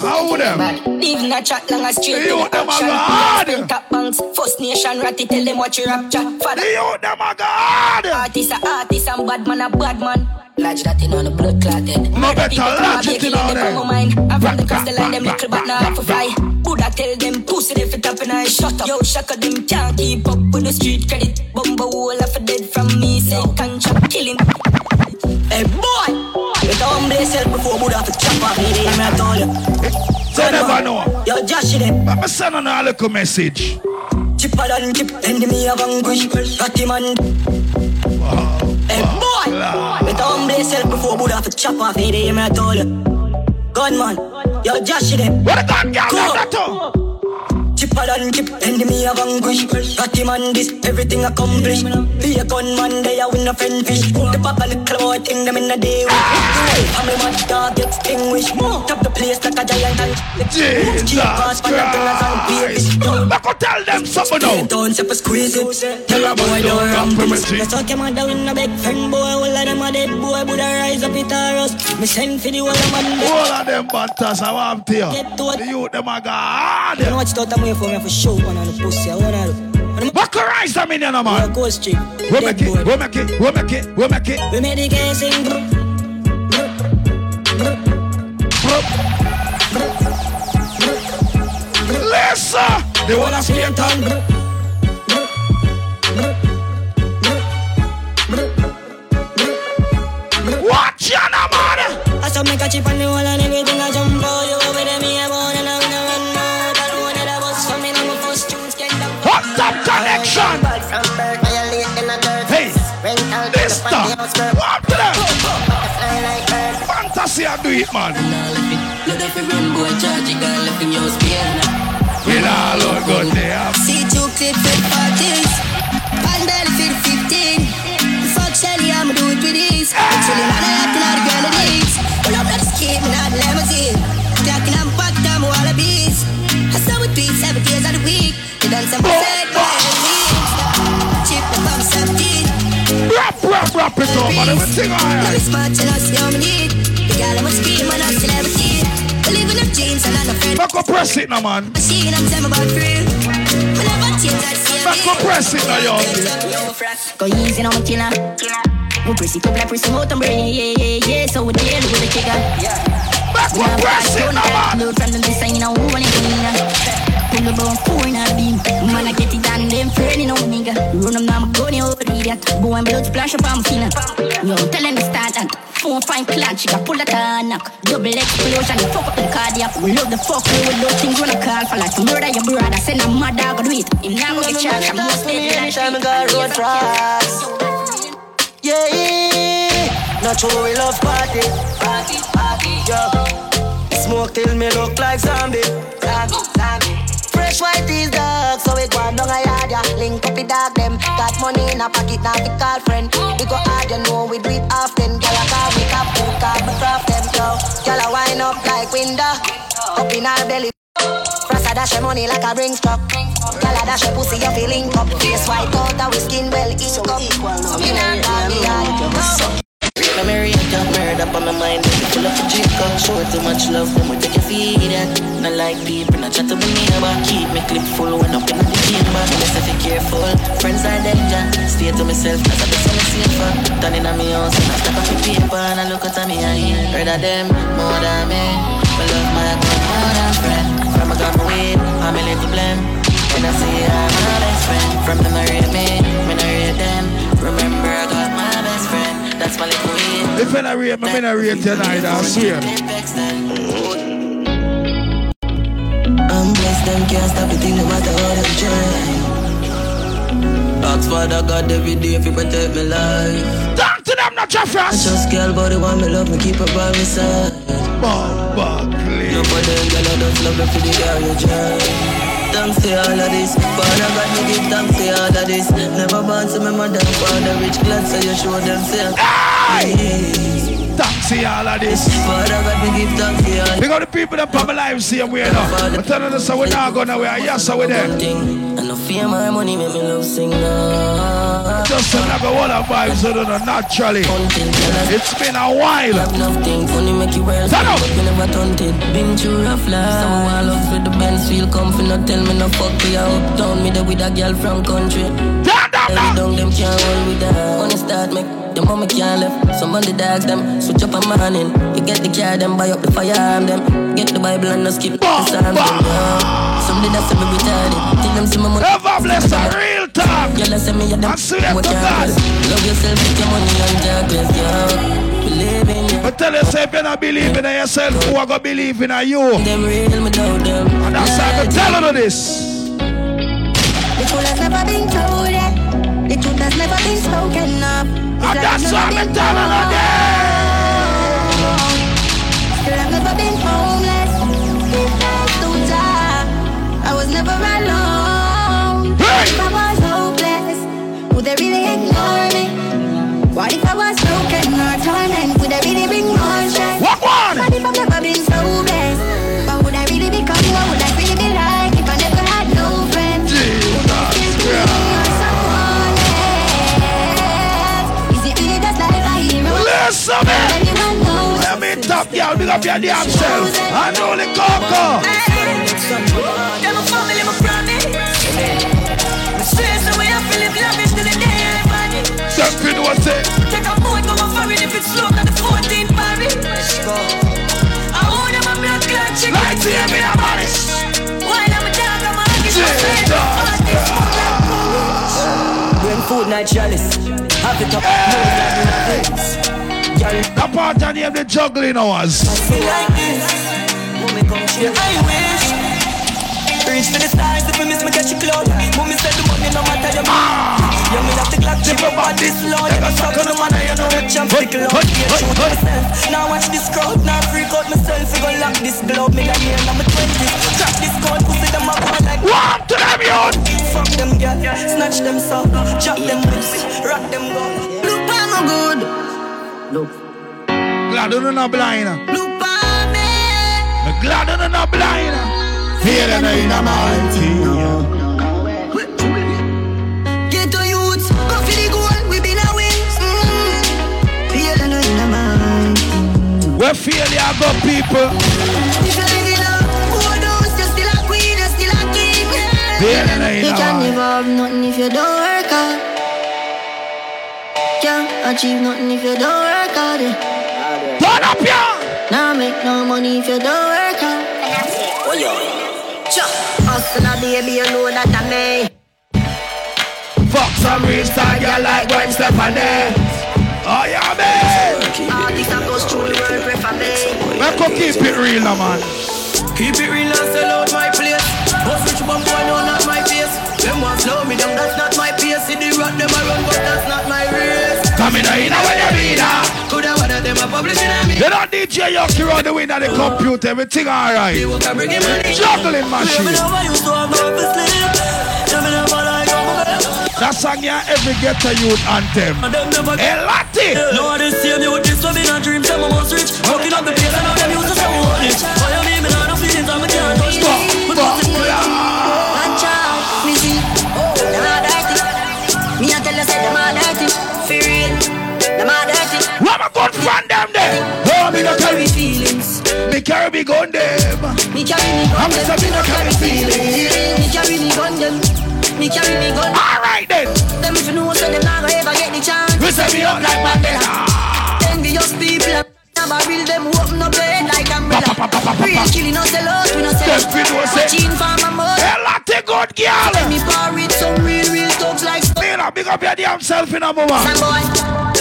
How them? Leave a chat long and straight The to youth the them are action. God. Spend top banks. First nation ratty tell them what you rapture. Father The youth them are God! Artist a artist and bad man a bad man. Lodge that in on the blood clotted. No better lodge it in on them. them. Mind. I'm from the coast, the line them little but not for fly. Buddha tell them pussy they fit up and I shut up. Yo, shaka them can't keep up with the street credit. Bumbo wall of a dead from me. Say contract killing. Hey boy, you don't humble yourself before Buddha to chop off me. I'm not told you. They never know. Yo, Josh, them. But me send on a little message. Chipper than chip, and me a vanquish. Ratty man. Hey boy, you don't humble yourself before Buddha to chop off me. I'm not told you. Gunman, yo, Josh, them. What a gun girl Cool. That to? Chipper than chip, and me a vanquish. Ratty man, this everything accomplished. Be a gunman, they a win a friend fish. The papa little boy thing them in a day. Family man, dog extinguished. Top the place like a giant and Jesus Christ! Back and tell them something now. Don't step a squeeze it. Tell a boy don't ramp Let's talk him out down a big friend boy. All of them a dead boy. Buddha rise up it a rust. Me send for the whole of man. All of them butters, I want to Get to it. The youth them. You know what you thought I'm here for me for show one on the pussy. I wanna look. Back rise them in there, man. Go street. We make it, we make it, we make it, we make it. We made the game sing. Listen, they wanna see it on. Watch now, man. I saw me catch it on the wall and everything I I do it, man. Look at the rainbow charge, you got left in your. With all our good there. See two clip fit parties. Pan belly fit 15. Fuck Shelly, I'ma do it with these. Actually, man, I out the girl of these. Pull up, keep me not limousine. Clocking I'm down wallabies. I saw with three, seven days of the week. You done some boy weeks. Chip the pump 17. man, everything alright. Now it's smart, you know, see how me need. The girl I'm a scream when I celebrity. Living up jeans and I'm a friend. Back up press it now, man. Machine, I'm telling about free. Me never change, I see Back up press it now, yo. Go easy on my killer. We press it up like press out and brain, yeah, yeah, yeah. So we deal with the trigger. Back up press it now, man. From the design, you know, who want it, Pull the bone, four in a beam. Man, I get it done, them friendly, no nigga. Run oh, them down, go over idiot. Boy, and blood splash up on my finger. Yo, tell them to start that. Four fine clan, she got pull that knock. Double explosion, fuck up the cardiac. We love the fuck we with those things when I call for like murder your brother. Send a mad dog, do it. Him now go get charged. I'm most dead. Anytime I got road tracks. Yeah, not true, we love party. Party, party, yo. Smoke till me look like zombie. Zombie, zombie. Fresh white is dark, so we go on down a yard, yeah. Link up with dog them. Got money in a pocket, now we call friend. We go hard, you know we do it often. Girl, I call we cap, food, car, we craft them, yo. Girl, I wind up like window, up in our belly. Rasta dash your money like a ring truck. Girl, I dash your pussy, you feeling up. Face white out, our skin well ink up. You know, doggy, I let me read up, murder up on my mind. Full of drink up, show too much love. Then we take your feed it. Not like people, not chat to me neighbor. Keep me clip full when up in the chamber. Me say be careful, friends are danger. Stay to myself, cause I be so safer. Turning on me house and I step on my paper and I look at me and hear. Of them more than me. My love my God more than friend. From a gun away, I'm a little blame. When I say I'm my best friend, from them I read me, me I read them. Remember That's my little way. If I rate, I'm gonna rate tonight, I swear. I'm blessed, them can't stop the thing no matter how them try. Ask Father God every day if you protect my life. Talk to them, not your friends. I just girl, but the one me love me keep her by my side. Bumba, please. No for them, girl, I just love me for the girl you drive. Thanks to all of this, Father God me give thanks to all of this. Never born to my mother, father rich glad so you show them say. Hey! Thanks to all of this. Father God me give thanks to all. Big the people that put my life same way now. But tell them so we're not going nowhere. Yes, so we're there. And no fear my money make me love sing now. Just another one of vibes, so do not know, naturally. It's been a while. Have nothing funny make you wear Stand up. but never taunted. Been through rough life. Some want love with the Benz feel comfy. No tell me no fuck we are uptown. Me there with a girl from country. Every down them can't hold with that. Money start make the mama can't left. Some of the dogs them switch up a morning. You get the car them buy up the firearm them. Get the Bible and no skip the psalm them. Yeah. Some did that say me retarded. Tell them see my money. Ever bless a real talk. Girl I say me a them. I swear to God. Love yourself with your money and jobless, yeah. Believe in you. But tell yourself you're not believing in yourself, who are going to believe in you? Them real me doubt them. And that's why I'm telling you this. The truth has never been told yet. The truth has never been spoken of. And that's why I'm telling you y'all, big up your damn self. I know the coco. Them a family, my promise. Me stress away, I feel live lavish till the day I vanish. Something was it. Take a come a foreign if it's slow, got the 14 Paris. I own them a blood clot chicken. Like to hear me, I'm honest. While I'm a dog, I'm a huggy When food night chalice. Have it up. The part of name the juggling hours. like this. Mommy come share. I wish. Reach for the stars if I miss me catch you cloud. Mommy said the money no matter your Yeah, me have the clock chip up on this load. Yeah, me talk to the man you know the champ stick low. Yeah, shoot myself. Now watch this crowd. Now freak out myself. We gon' lock this globe. Me got here now me 20s. Crack this code. Pussy them up on like. One to them, youth. Fuck them, girl. Snatch them so. Chop them lips. Rock them go. Look, I'm good. Look. Glad you're not blind. Look for me. I'm glad you're not blind. Here and in a mountain. Get to youths, go for the goal, we been a win. Mm. Where failure go, people? If you're living up, who knows? You're still a queen, you're still a king. Failure, You can never have nothing if you don't work achieve nothing if you don't work hard. Turn up, yeah. Now make no money if you don't work hard. Oh, yo. Sure. Hustle a baby, you know that I may. Fuck some real star, girl like Gwen Stefani. Oh, yeah, man. All this a goes through the world, prefer me. Let's go keep it real, now, man. Keep it real and sell out my place. Boss which one boy know not my face. Them want slow me down, that's not my pace. See the rock them a run, but that's not my race. Come in, in, when you mean. Coulda one of them a publishing me. You don't DJ Yokie run the wind of the computer, everything alright. Juggling machine. That song yeah, every ghetto youth anthem. Hey, Lati! No, this same you this one in a dream, me what's rich. Walking up the place and I'm used to What am I good friend them there? Oh, me no carry feelings. Me carry me gun them. Me carry me I'm gun them. so me no carry feelings. Me carry me gun them. Me carry me gun. Alright then. Them if you know so them not gonna ever get the chance. We say me up like Mandela. Envious people. Never real them open up their head like umbrella. Real killing us sell out, we no sell Them fi know say- Watching for my mother. Hey, Lati good girl. Let me par with some real, real thugs like Me no big up your damn self in a mama. Some boy,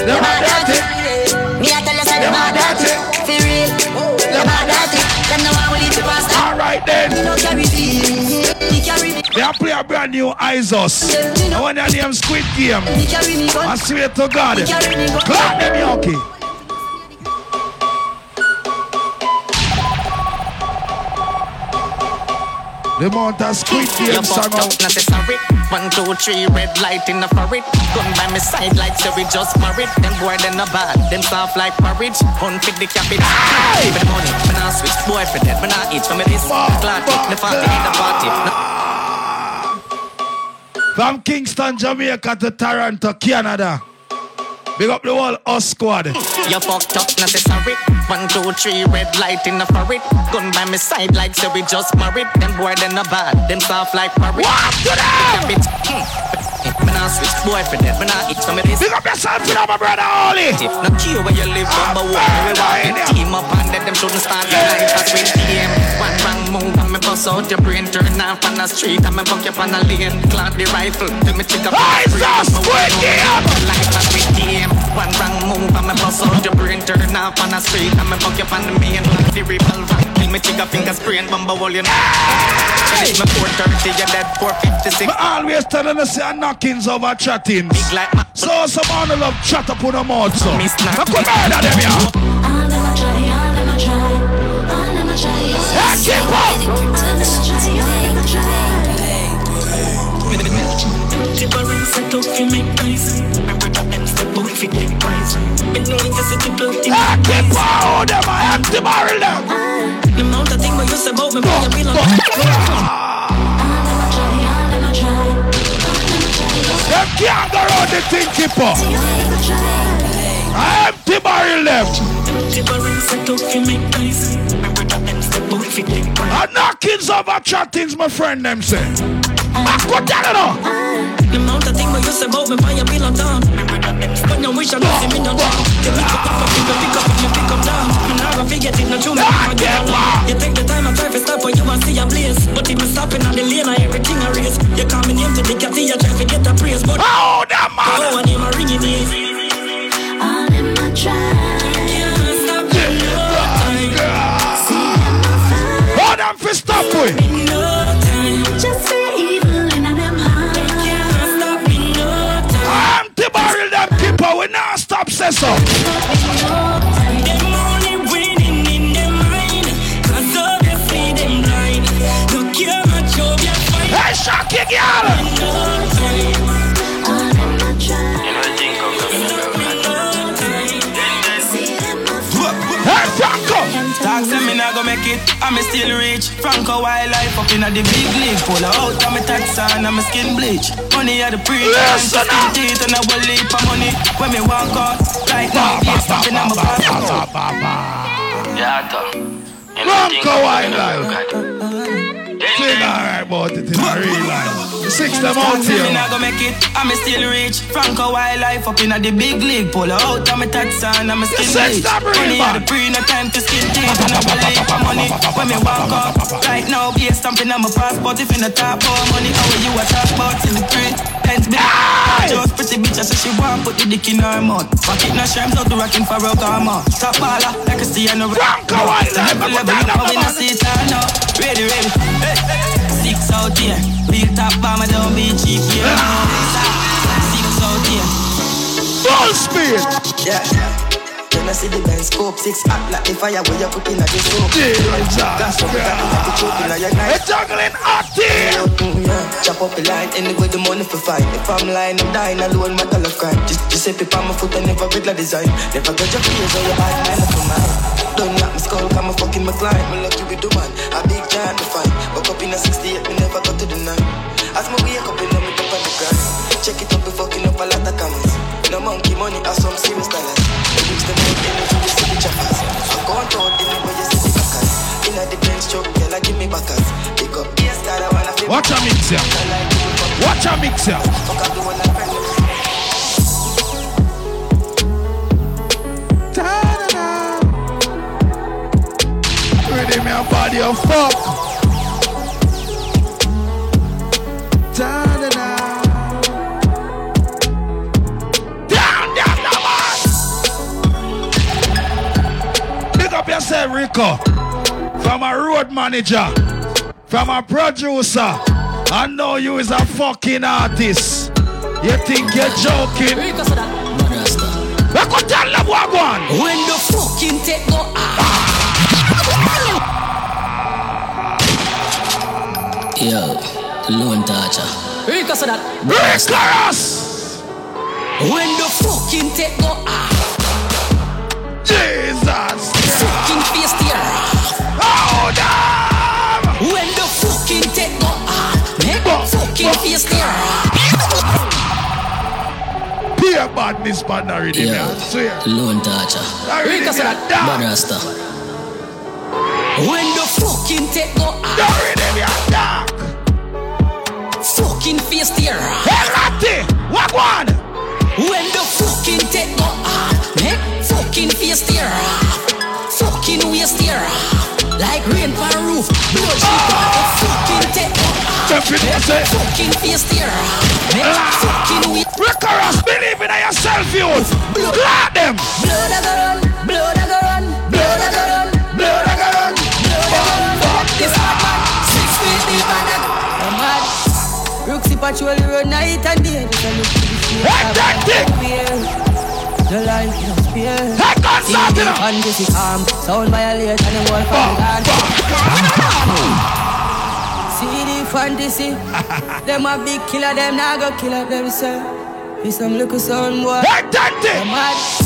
Them them a a dirty. Me a tell you say them Them a a dirty. For real, them a dirty. Them no want we leave the past. Alright then. Me no carry feelings. Me carry me. They are play a brand new Isos. I want your name Squid Game. Me me. I swear to God. Me me. Clap them Yucky. The amount of Squid Game song out. necessary. One, two, three, red light in the forehead. Gun by my side like so we just married. Them boy they no bad. Them soft like porridge. Unfit the cabbage. Give me the money. Me nah switch boy for that. Me nah eat for me this. Clock it. Me party in the party. From Kingston, Jamaica to Toronto, Canada. Big up the whole us squad. You fucked up necessary. One, two, three, red light in the forehead. Gun by my side like say we just married. Them boy they no bad. Them soft like porridge. Walk to them. Hmm. Me nah switch boy for that. Me nah eat for me this. Big up yourself, you know, my brother Oli. No care where you live, number one. We want the team up and let them shouldn't start the life as we team. One wrong move and me bust out your brain, turn off on the street and me buck you on a lane. Clock the rifle, till me trigger Hey, so squid game. Life as we team. One wrong move and me bust out your brain, turn off on the street and me buck you on the main. Lock the revolver, me trigger finger sprain, bumble hole you know. Finish me 430, you dead 456. Me always telling us say knockings over chatting. Big like my So some on love chat up on the mouth so. Miss I Knock. could murder them yeah. All them a try, all them a try, all them a try. Yeah, keep up. Different set up you make nice. Ah, ah. ah, Remember that them step out fi take prize. Me know you see the blood in Yeah, keep up. Them I empty barrel them. The amount of thing what you say about me, boy, you be like. Them can't go round the thing keep up. I empty barrel them. Different set up you make nice. Remember that them step out fi take prize. And knockings over chattings my friend them say. I you. The amount of thing what you say about me, boy, you be like down. When you wish I could see me down. You pick up, up, pick up, pick up, and you pick up down. Me nah go forget it, no true, me nah get along. You take the time and try to stop when you want see a blaze. But if me stopping on the lane, I everything I race. You call me name to the cafe, you try to get a praise. But Oh, that man. oh, and him a ringing is. All them a try. Stop me no time. Oh, them fi stop with. No time. Inna the big league Pull her out of me tax and my skin bleach Money at the pre Listen skin up. teeth and I will leap of money When me walk out, like no Ba, ba, ear stopping ba, on my ba, back ba, ba, ba. Yeah, though. Bronco Wildlife. Sing alright about it in a real life. Six them out here. Me not gonna make it, I'm still rich. Franco wildlife up in the big league. Pull out of my tax and I'm still rich. Money at the pre, no time to skin teeth. And I believe for money when me walk up. Right now, be a stamping on my passport. If in the top for money, how you a talk about in the pre? Hence me, just pretty bitch, I say she want put the dick in her mouth. Pocket no shrimps out the rocking for a karma. Top baller, like a see and a Franco wildlife. How we not see it now. Ready, ready. Hey, hey. Six out here. Big top bomber don't be cheap here. Six out here. Full speed. Yeah. When I see the Benz scope six hot like the fire where you put in a the soap. Jesus That's what we got in the in your night. It's juggling. Yeah, chop up the line anyway the money for fine. If I'm lying, I'm dying alone, my color crime. Just, just say people my foot and never regular design. Never got your fears or your bad mind for mine. Don't knock me skull, come a fucking my client. Me lucky with the man, a big giant to find. Woke up in a 68, me never got to the nine. As my wake up, in me up on the grind. Check it up, be fucking up a lot of comments. No monkey money, or some serious dollars. They use the money, energy, you see the choppers. I'm going to the way you see the backers. In a the Benz truck, girl, I give me backers. Pick up, yes, God, I wanna feel. Watch a mix here. Watch a mix here. Fuck up the one like friend. Ready body of fuck. Down, down, down, man. Big up yourself, Rico. From a road manager, from a producer. I know you is a fucking artist. You think you're joking? Look what tell them what one. When the fucking take go Yo, lone toucher. Rico said that. Ricarus! When the fucking take go ah. Jesus! Fucking face there. Oh, damn! When the fucking take go ah. Make fucking face there. Peer badness man already, Yo, man. Swear. lone. Already Rico said that. Bad rasta. When the fucking take go ah. Already me a dog. Fucking face there. Hey, Ratty! What one? When the fucking take go on, make fucking face there, fucking waist there, like rain on roof, blow shit on the ah! fucking take go on, Jumping make say. fucking face there, eh? make ah! fucking waist. Ricarus, believe in yourself, youth. Glad them. Blood a run, blood a go patrol the road night and day. Just a look to the street. Hey, that dick. The life no spear. Hey, God, stop it up. Fantasy calm, sound violate and the wall from the See the fantasy, them a big killer, them not go kill up themselves. Be some little son boy. Hey, that.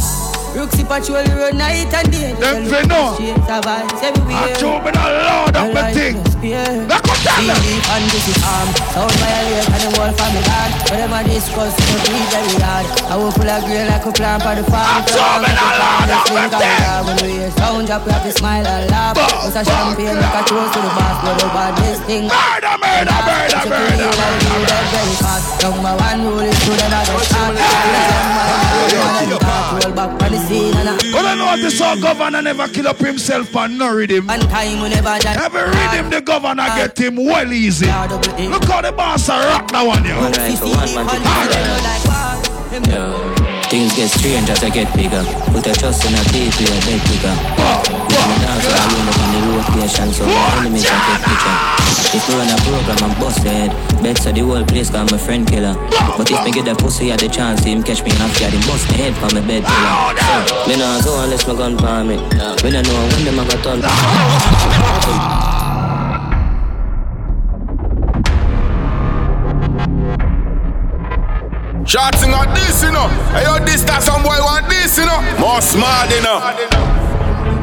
Rooksy patrol the road night and day. Them look fi to the know. streets, a vibes everywhere. I told me to load up my thing. Look what tell them. See the fantasy calm, sound violate and the from the land. Whatever discuss, no please very hard. I will pull a grill like a plant for the farm. I told me load up my thing. When we hear sound drop, we have to smile and laugh. It's a champagne, make a toast to the boss. The bad this thing. Murder, murder, murder, murder, murder. Number one rule is to the other. Roll back on the scene and I Well, I know what the song governor never kill up himself and no rhythm. One time we never done Every rhythm the governor get him well easy. Look how the boss a rock that one, yo. Alright, for one man to do Yo, things get strange as I get bigger. Put a trust in a people, a big bigger. Let me dance all up on the location, so my enemies take picture. If we run a program, I'm busted. Bet so the whole place call my friend killer. But if me get that pussy at the chance, him catch me in a yard, him bust the head from my bed pillar. So, me nah go unless my gun palm me. Me nah know when them a got turn. Shots on this, you know. Hey, yo, this, that some boy want this, you know. More smart, you know.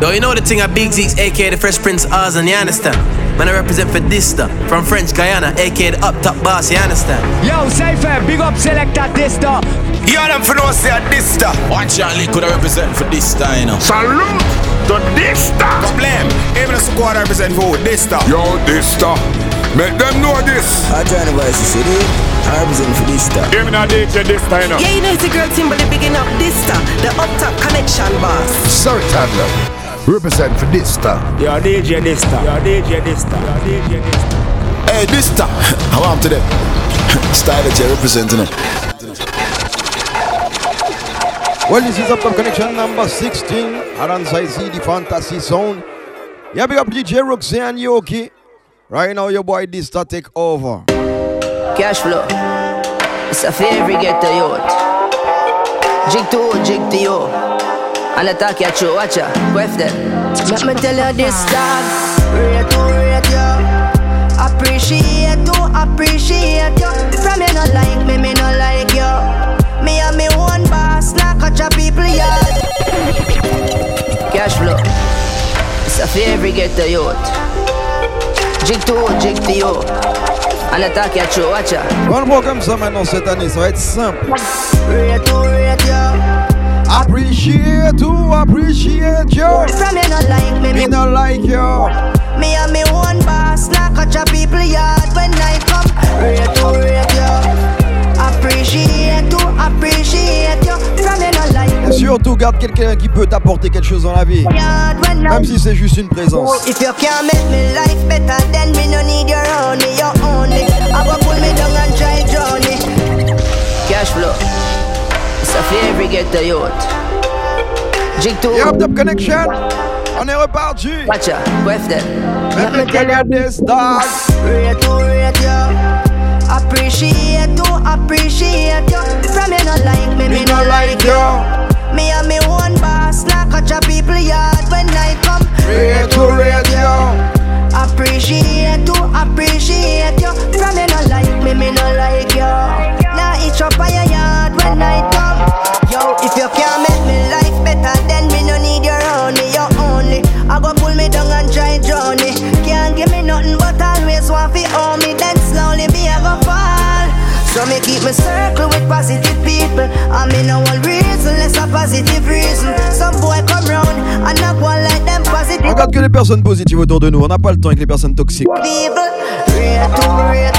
Though you know the thing at Big Zeeks, aka the Fresh Prince Oz, and you understand? Man, I represent for Dysta from French Guyana, aka the up top boss, you understand? Yo, Cypher, big up selector Dysta. Yeah, them for no say this, that. One Charlie could have represent for this time, you know. Salute. to this star. Problem, even a squad represent for this star. Yo, this star. Make them know this. I try to voice the city. I represent for this star. Even a DJ this star, you know. Yeah, you know it's a girl team, but they bigging up this star, the up top connection boss. Sorry, Tadler. Represent for this star. Yo, DJ this star. Yo, DJ this star. Yo, DJ this star. Hey, this star. How am today? Style that you're representing it. Well, this is Up Top Connection number 16. Alongside Z, the Fantasy Zone. Yeah, big up DJ Ruxie and Yokie. Right now, your boy Dysta take over. Cash flow. It's a favorite get the youth. Jig to jig to you. And attack ya true, watch ya, quef them. Let me tell you this dog. Rate to rate you. Appreciate to appreciate you. From me no like me, me no like you. Me and me one boss, not catch a people yard. Cash flow. It's a favorite get the youth. Jig to jig to you. Ya true, watch ya. On voit comme ça maintenant cette année, ça va être simple. Appreciate to appreciate you. From me no like me, Me no like you. Me and me one boss, not catch a people yard when I come. Rate to rate you. Appreciate to appreciate you. From me no like surtout, garde quelqu'un qui peut t'apporter quelque chose dans la vie. yard when I Même si c'est juste une présence. If you can't make me life better, then me no need your only, your only. I go pull me down and try drown it. Cash flow. It's a favorite get the youth. Jig to Up Top Connection. On est reparti. Watch ya, quef them. Let me tell you this, dog. Rate to rate you. Appreciate to appreciate you. From you no like me, me no like you. Me and me one boss, not catch a people yard when I come. Rate to rate you. Appreciate to appreciate you. From you no like me, me no like you. Now itch up on your yard when I come. Yo, if you can't make me life better, then me no need your only, your only. I go pull me down and try journey. Can't give me nothing but always want fi own me. Then slowly me I go fall. So me keep me circle with positive people. I mean no one reason, less a positive reason. Some boy come round and not one like them positive. Regarde que les personnes positives autour de nous. On n'a pas le temps avec les personnes toxiques. People, rate to rate.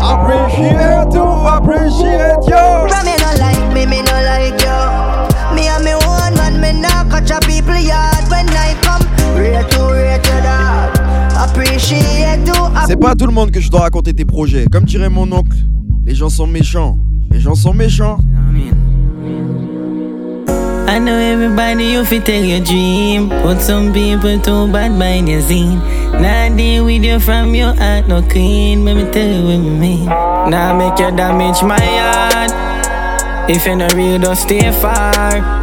Appreciate to appreciate you. C'est pas à tout le monde que je dois raconter tes projets. Comme dirait mon oncle, les gens sont méchants. Les gens sont méchants. I know everybody you fit your dream. But some people too bad by their scene. Nah deal with you from your heart no clean. Let me tell you what me mean. Nah make you damage my heart. If you no real, don't stay far.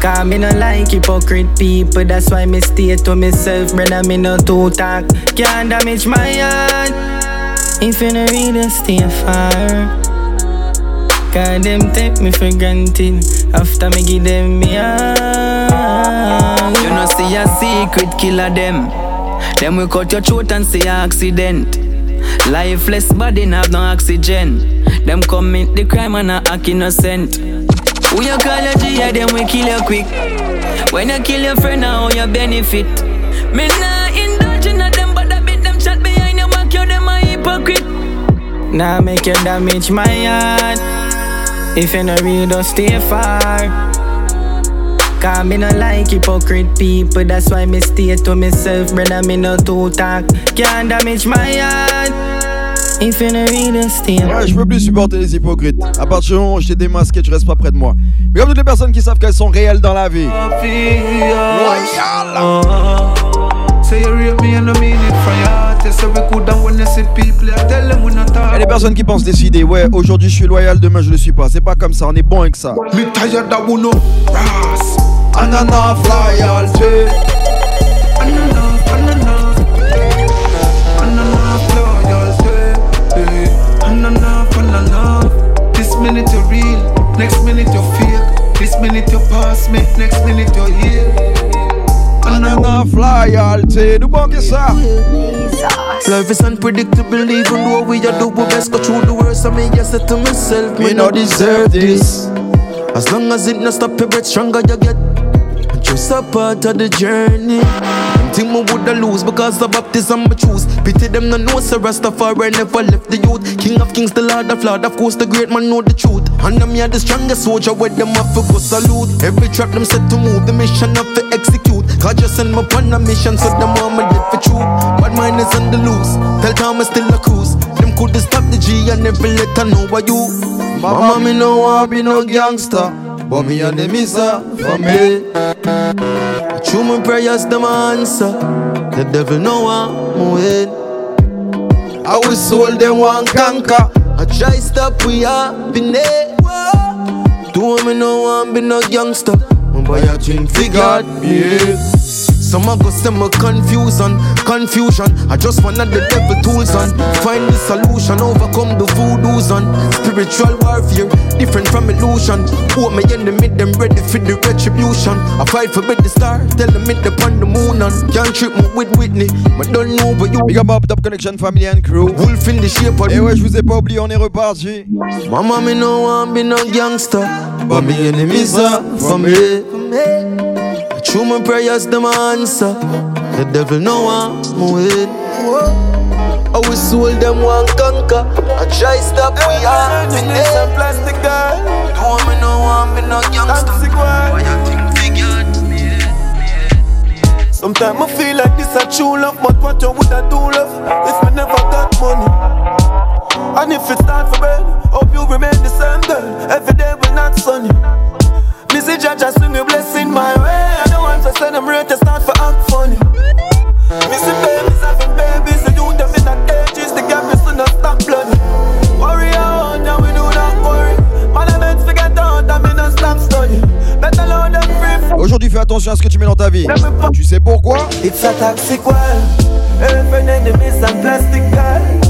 Cause me no like hypocrite people That's why me stay to myself Brother me no too talk Can't damage my heart If you no real, don't stay far Cause them take me for granted After me give them me heart You know see a secret killer them. Them we cut your throat and say accident. Lifeless body have no oxygen. Them commit the crime and a act innocent. Who you call your G, yeah, them we kill you quick. When you kill your friend, how you benefit? Me nah indulge in them, but I beat them shot behind your back, you them a hypocrite. Nah make you damage my heart If you no real, don't stay far Cause me no like hypocrite people That's why me stay to myself Brother, me no too talk Can't damage my heart Ouais, je peux plus supporter les hypocrites. À partir du moment où je t'ai démasqué, tu restes pas près de moi. Mais comme toutes les personnes qui savent qu'elles sont réelles dans la vie. Talk. Et les personnes qui pensent décider, ouais, aujourd'hui je suis loyal, demain je le suis pas. C'est pas comme ça, on est bon avec ça. Loyalty. Minute you're real, next minute you're fake. This minute you pass me, next minute you heal. Anana loyalty. Nous bon que ça. Life is unpredictable, even though we are do our best. Go through the worst, I mean, yes, to myself. Me no deserve this. As long as it no stop your breath, stronger you get. just a part of the journey. Think me woulda lose because of baptism I choose. Pity them no know so Rastafari never left the youth. King of kings, the Lord of lords, of course the great man know the truth. And them here the strongest soldier with them have to go salute. Every trap them set to move, the mission have to execute. God just send me on a mission, so them me live for true. But mine is on the loose. Tell Thomas still a cruise. Them could stop the G and never let her know what you. Mama, me no want be no gangster, but me and them is a family. Through my prayers, them answer. The devil know I'm win. Our soul them want conquer. I try stop we happiness. Do me no want be no gangster. But I drink for God, yeah. Some of us them a confusion, confusion. I just wanna the devil tools on. Find the solution, overcome the voodoos on. Spiritual warfare, different from illusion. Put me in the mid, them ready for the retribution. I fight for the star, tell them it upon the moon on. Can't trip me with Whitney, but don't know but you. Big up Up Top Connection Family and Crew. Wolf in the shape of Et ouais, je vous ai pas oublié, on est reparti. Mama, me no want be no gangster, but me enemies are for me. Through my prayers, them answer. The devil know I'm win. Our soul them want conquer. I try stop we are happiness. and plastic girl. Do me no want me no gangster. Why you think? Sometimes I feel like this a true love, but what you woulda do love if me never got money? And if it start for bed, hope you remain the same girl. Every day when not sunny. Me see Jah just swing a blessing my way. I don't want to send them ready to start for act funny. Me see babies having babies, they do them in the cages. The gap is not stop bloody. Worry on, now we do not worry. I meant forget out, I mean not stop study. Better load them free. Aujourd'hui, fais attention à ce que tu mets dans ta vie. Tu sais pourquoi? It's a toxic world. Every enemies and plastic girl.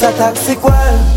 It's a toxic world.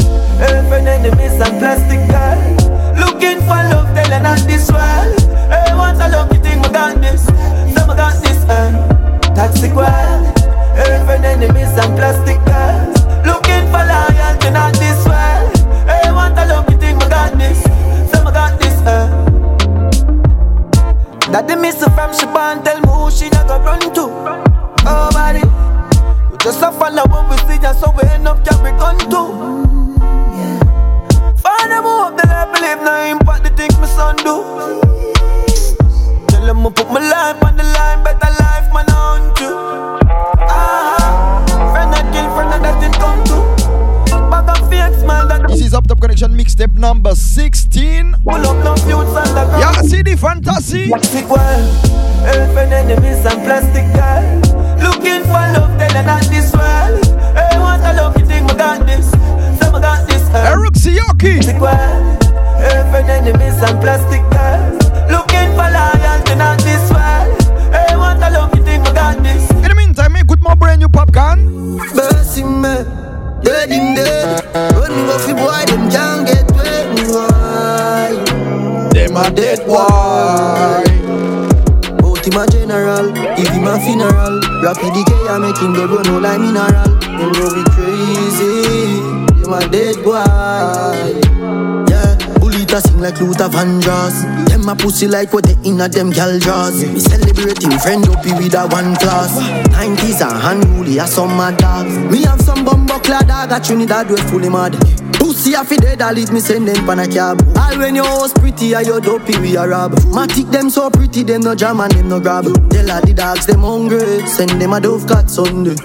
Pussy like what they inna them gal draws. Me celebrate him friend up with a one class. 90s and unruly a some mad dogs. Me have some bumbo clad dog a Trinidad we fully mad. Pussy a fi dead, I leave me send them pan a cab. All when your house pretty, I your dopey we a rob. Matic them so pretty, them no jam and them no grab. Tell all the dogs them hungry, send them a dove cat Sunday.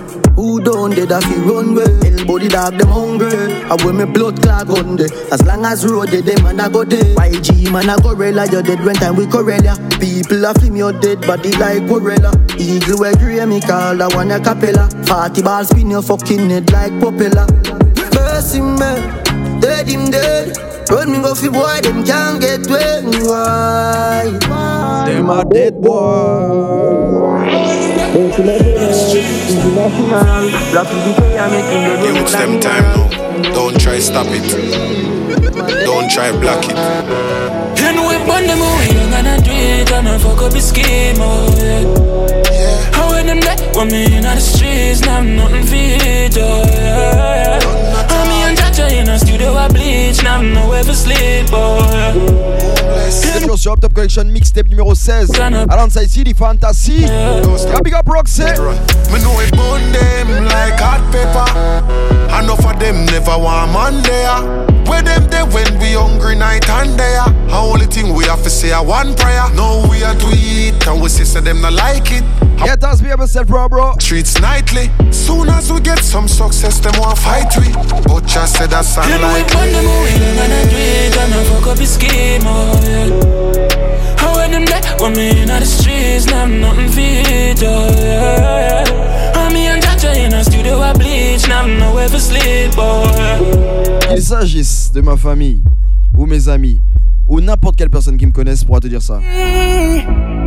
Who don't dead a fi run way? Elbow the dog them hungry, I wear me blood clot gun day. As long as road dead, them man a go dead. YG man a gorilla, you dead when time we Corella. People a flim your dead body like gorilla. Eagle we grey me call that one a capella. Forty ball spin your fucking head like propeller. First him man, dead him dead. Run me go fi boy, them can't get away. Why? Them a dead boy. Give it them time now. Don't try stop it. Don't try block it. You know we burn them away, you gonna do it, gonna fuck up the scheme, oh yeah. Yeah. How them there, when me in the streets, now nothing fit, oh yeah. In the studio, I bleach, now I'm nowhere to sleep, yeah. Toujours sur Up Top Connection Mixtape numéro 16 Alongside CD Fantasy Yeah, big up Ruxie. Me know it burn them like hot pepper. Enough of them never want man there. Where them there when we hungry night and day? The Only thing we have to say a one prayer. No we are to eat and we say say them not like it. Yeah, that's be yourself, bro, bro. Streets nightly. Soon as we get some success, them want fight we. But just said that's You know we burn them away, you gonna do it, gonna fuck up the scheme, oh yeah. How when them there, when me in the streets, now I'm nothing fit, oh yeah. How me and Jaja in the studio, I bleach, now I'm nowhere to sleep, yeah. Qu'il s'agisse de ma famille ou mes amis ou n'importe quelle personne qui me connaisse pourra te dire ça.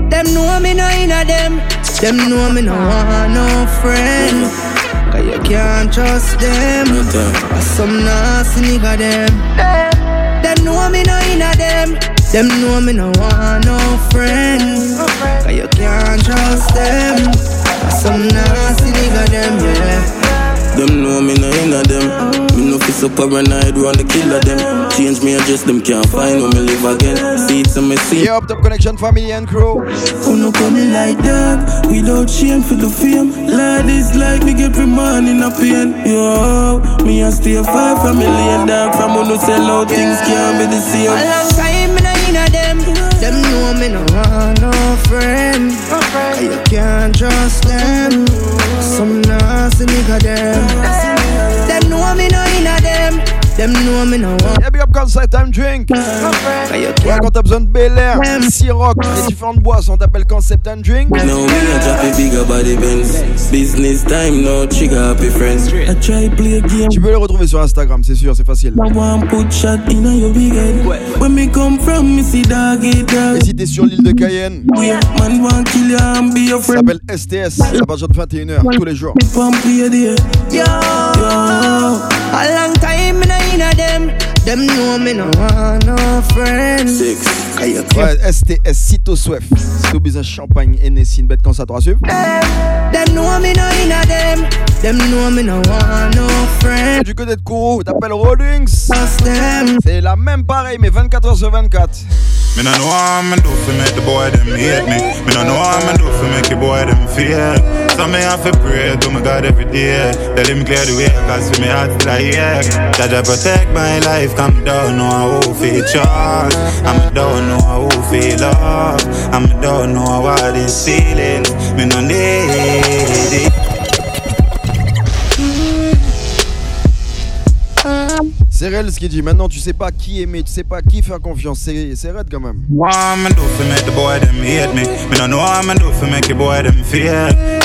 Them know me no inna them. Them know me no want no friend. Cause you can't trust them. Some nasty nigga them. Them know me no inna them. Them know me no want no friend. Cause you can't trust them. Some nasty nigga them, yeah. Them know me no inna them. Me no fi so paranoid, run the killer them. Change me address, them can't find where me live again. See it, so me see. Yeah, Up Top Connection family and crew. Who no coming like that? Without shame for the fame. Ladies like me get free man in a pain. Yo, me a stay far from a lane dark. From who no sell out things can't be the same. A long time me no inna them. Them know me no want no friend. You can't trust them. Some nasty nigga. Them them. Know me no want. Yeah, big up Concept Time Drink. Ouais, quand t'as besoin de Bel Air, Ciroc, les différentes boissons, t'appelles Concept Time Drink. No, me a drop a bigger body Benz. Business time, no trigger happy friends. I try play a game. Tu peux les retrouver sur Instagram, c'est sûr, c'est facile. I want put shot in your big head. When me come from, me see doggy dog. Et si t'es sur l'île de Cayenne, We man want kill you and be your ça friend. s'appelle STS, à partir de 21h, tous les jours. Them. Know me no want no. Six. Ouais, STS, Cito Swift. Champagne, Hennessy, une bête quand ça te rassure. Them know me no inna them. Them know me no want no du côté de Kourou, t'appelles Rollings. C'est la même pareil, mais 24h sur 24. Me no know how me do fi make the boy them hate me. Me no know how me do fi make the boy them fear. So me have to pray to my God every day. Tell him clear the way, cause for me heart. Jaja protect my life, come down, how fi trust. I'm down, know how fi love. I'm down, know what is feelings. Me no need it. C'est réel ce qu'il dit. Maintenant, tu sais pas qui aimer, tu sais pas qui faire confiance. C'est c'est raide quand même.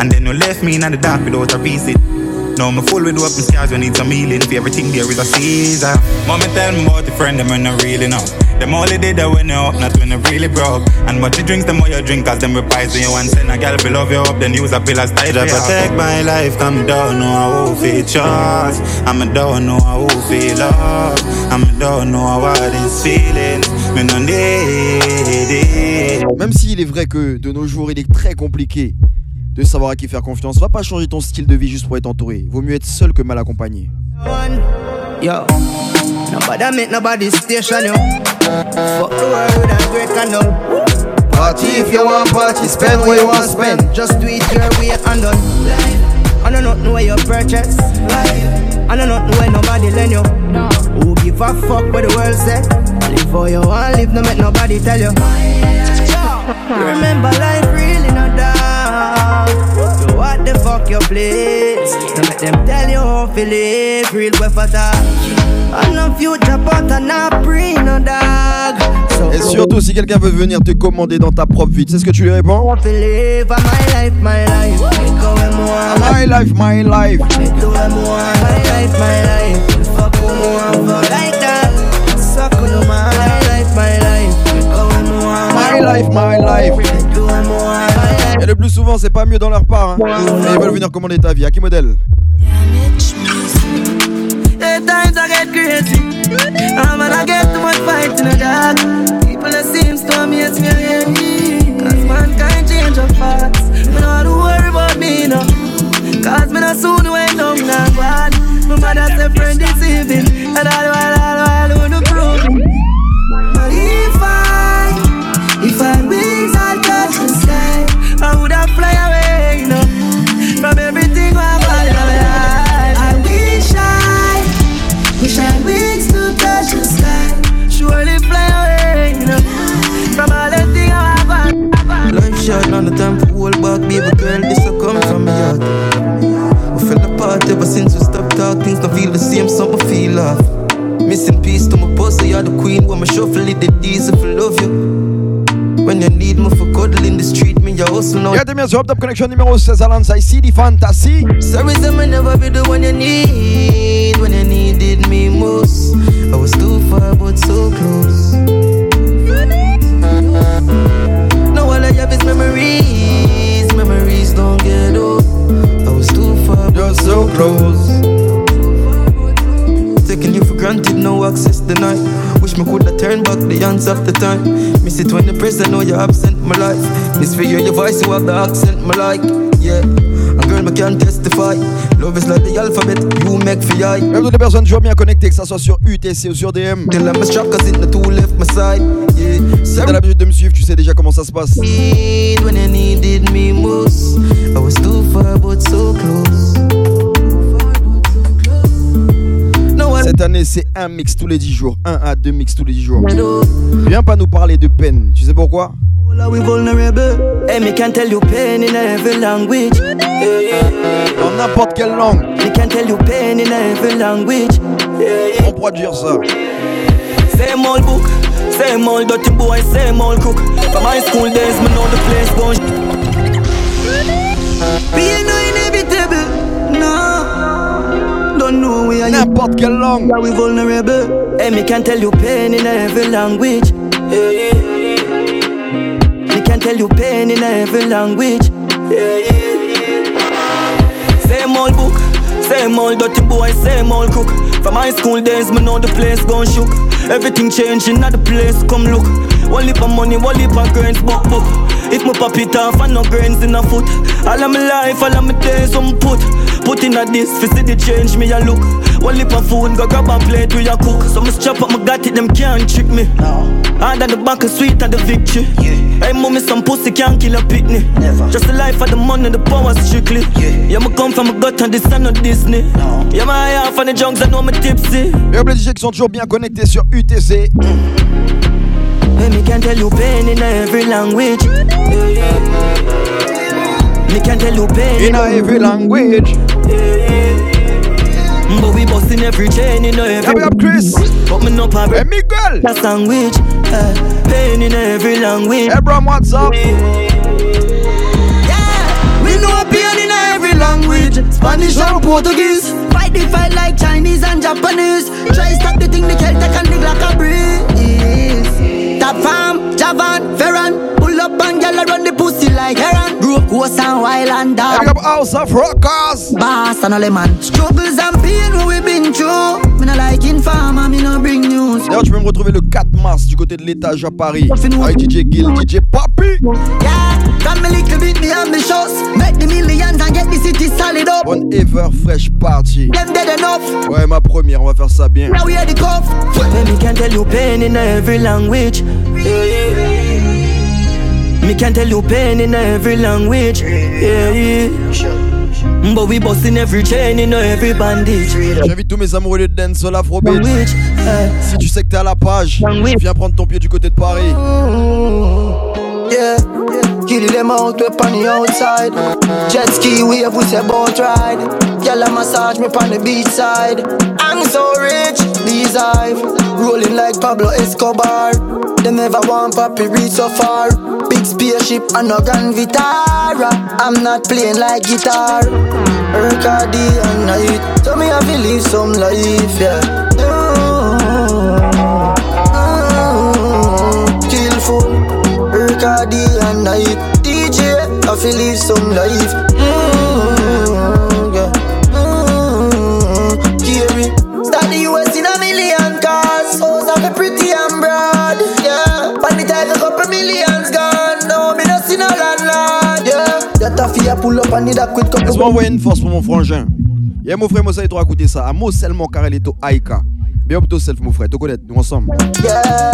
And then you left me in the dark without a reason. Now me full with open scars, we need some healing. For everything there is a season. Mama tell me about the friend, them when I really know. Them only did that when you up, not when you really broke. And what you drink, the more you drink, cause them when you want send a girl love you up, then use a pill as tight. Protect my life, come down, know how feel trust. I'm a don't know how feel love. I'm a don't know what is feeling. Me no need it. Même s'il est vrai que de nos jours il est très compliqué de savoir à qui faire confiance, va pas changer ton style de vie juste pour être entouré. Vaut mieux être seul que mal accompagné. Yo, nobody make nobody station, yo. Fuck the world with a great candle. Party if you want party, spend what you want spend. Just do it your way and done. I don't know where you purchase. I don't know where nobody lend you. Who give a fuck what the world said? Live for you want live, no make nobody tell you. Remember life really not So what the fuck your place? No make them tell you how to live real way for that. I no future but I not pre no dog. So Et surtout, si quelqu'un veut venir te commander dans ta propre vie, tu sais ce que tu lui réponds my life, my life. My life, my life. My life, my life. Le plus souvent, c'est pas mieux dans leur part. Hein. Ils veulent venir commander ta vie. À qui modèle At times I get crazy. And I get too much fight in the dark. People that seems to amaze me again. Cause mankind change up fast. Me not to worry about me, no. Cause me not soon wait down that bad. My mother say friend deceiving. And all while, all while, hustle now. Et bien sûr, Top Connection numéro 16 à Lanza ici, di Fantasy. Sorry, some never be the one you need when you needed me most. I was too far, but so close. Now all I have is memories. Memories don't get old. I was too far, You're so close. Taking you for granted, no access denied. Wish me coulda turned back the hands of the time. Miss it when the present, know you're absent, my life. Miss for hear your voice, you have the accent, my like. Yeah, and girl, me can testify. Love is like the alphabet, you make for eye. Même toutes les personnes toujours bien connectées, que ça soit sur UTC ou sur DM. Till I'm a strap, cause it the two left my side. Yeah, Si t'as l'habitude de me suivre, tu sais déjà comment ça se passe. Need when you needed me most. I was too far, but so close. No one Cette année, c'est un mix tous les 10 jours. Un à deux mix tous les 10 jours. Viens pas nous parler de peine. Tu sais pourquoi? Are we vulnerable? Hey, me can tell you pain in every language. En n'importe quelle langue. Me can tell you pain in every language. On pourra dire ça. Same old book, same old dirty boy, same old cook. From my school days, me know the place gone. Being no inevitable, no. Don't know we are N'importe quelle langue. Are we vulnerable? Hey, me can tell you pain in every language. Yeah, yeah. Tell you pain in every language. Yeah, yeah. Same old book, same old dirty boy, same old cook. From my school days, me know the place gone shook. Everything changing at the place, come look. One lip of money, one lip of grains, book, book. If my pop it off and no grains in a foot. All of my life, all of my days, I'm put. Put in a this, fi see the change, me a look. One lip of food, go grab a plate, we a cook. So me strap up, me got it, them can't trick me. Hard at the back, is sweet at the victory. Hey, mommy, some pussy can't kill a picnic. Just the life of the money, the power strictly. Yeah, me come from a gut and this and not Disney. Yeah, my half and the junks, I know me tipsy. Et les DJ qui sont toujours bien connectés sur UTC. Hey, me can tell you pain in every language. Yeah, yeah. Me can tell you pain In every language. But we busting every chain in every we have Chris. But me no pop Hey, Miguel. That language uh, Pain in every language Hey, Bram, what's up? Yeah We know a pain in every language. Spanish and Portuguese. Fight the fight like Chinese and Japanese. Try stop the thing the Celtic and the like a breeze. Top farm, Javan, Ferran. Pull up and gyal run the pussy like heron. Broke coast and wild and down. Big up House of Rockers. Bass and all them man. Struggles and pain we been through. Me no like informer, me no bring news. D'ailleurs, tu peux me retrouver le 4 mars du côté de l'étage à Paris. Avec DJ Gill, DJ Papi. Yeah, come a little bit me ambitious. Make the millions and get the city solid up. On Ever Fresh Party. Them dead enough. Ouais, ma première, on va faire ça bien. Now we are the cuff. Can tell you pain in every language. Yeah, yeah. Me can tell you pain in every language. Yeah, yeah. But we busting every chain in every bandage. J'invite tous mes amoureux de dance sur l'afrobeat. Si tu sais que t'es à la page, viens prendre ton pied du côté de Paris. Yeah, kill them out, we on the outside. Jet ski wave, we say boat ride. A massage me on the beach side. I'm so rich, these hive. Rolling like Pablo Escobar. They never want papi reach so far. Big spaceship and no Grand Vitara. I'm not playing like guitar. Work and night. Tell me to live some life, yeah. And. DJ, I feel live some life. Mm, yeah. Mm, Carry. Start the US in a million cars. House of a pretty and broad. Yeah. Pan the a couple millions gone. No, me no see no landlord. Yeah. That a fear pull up and need a quick couple. Laisse-moi envoyer une force pour mon frangin. Yeah, mon frère, moi, ça, il doit écouter ça. À Mosel, mon carré, il est au Aïka. Bien up self, mon frère. Tu connais, nous ensemble. Yeah.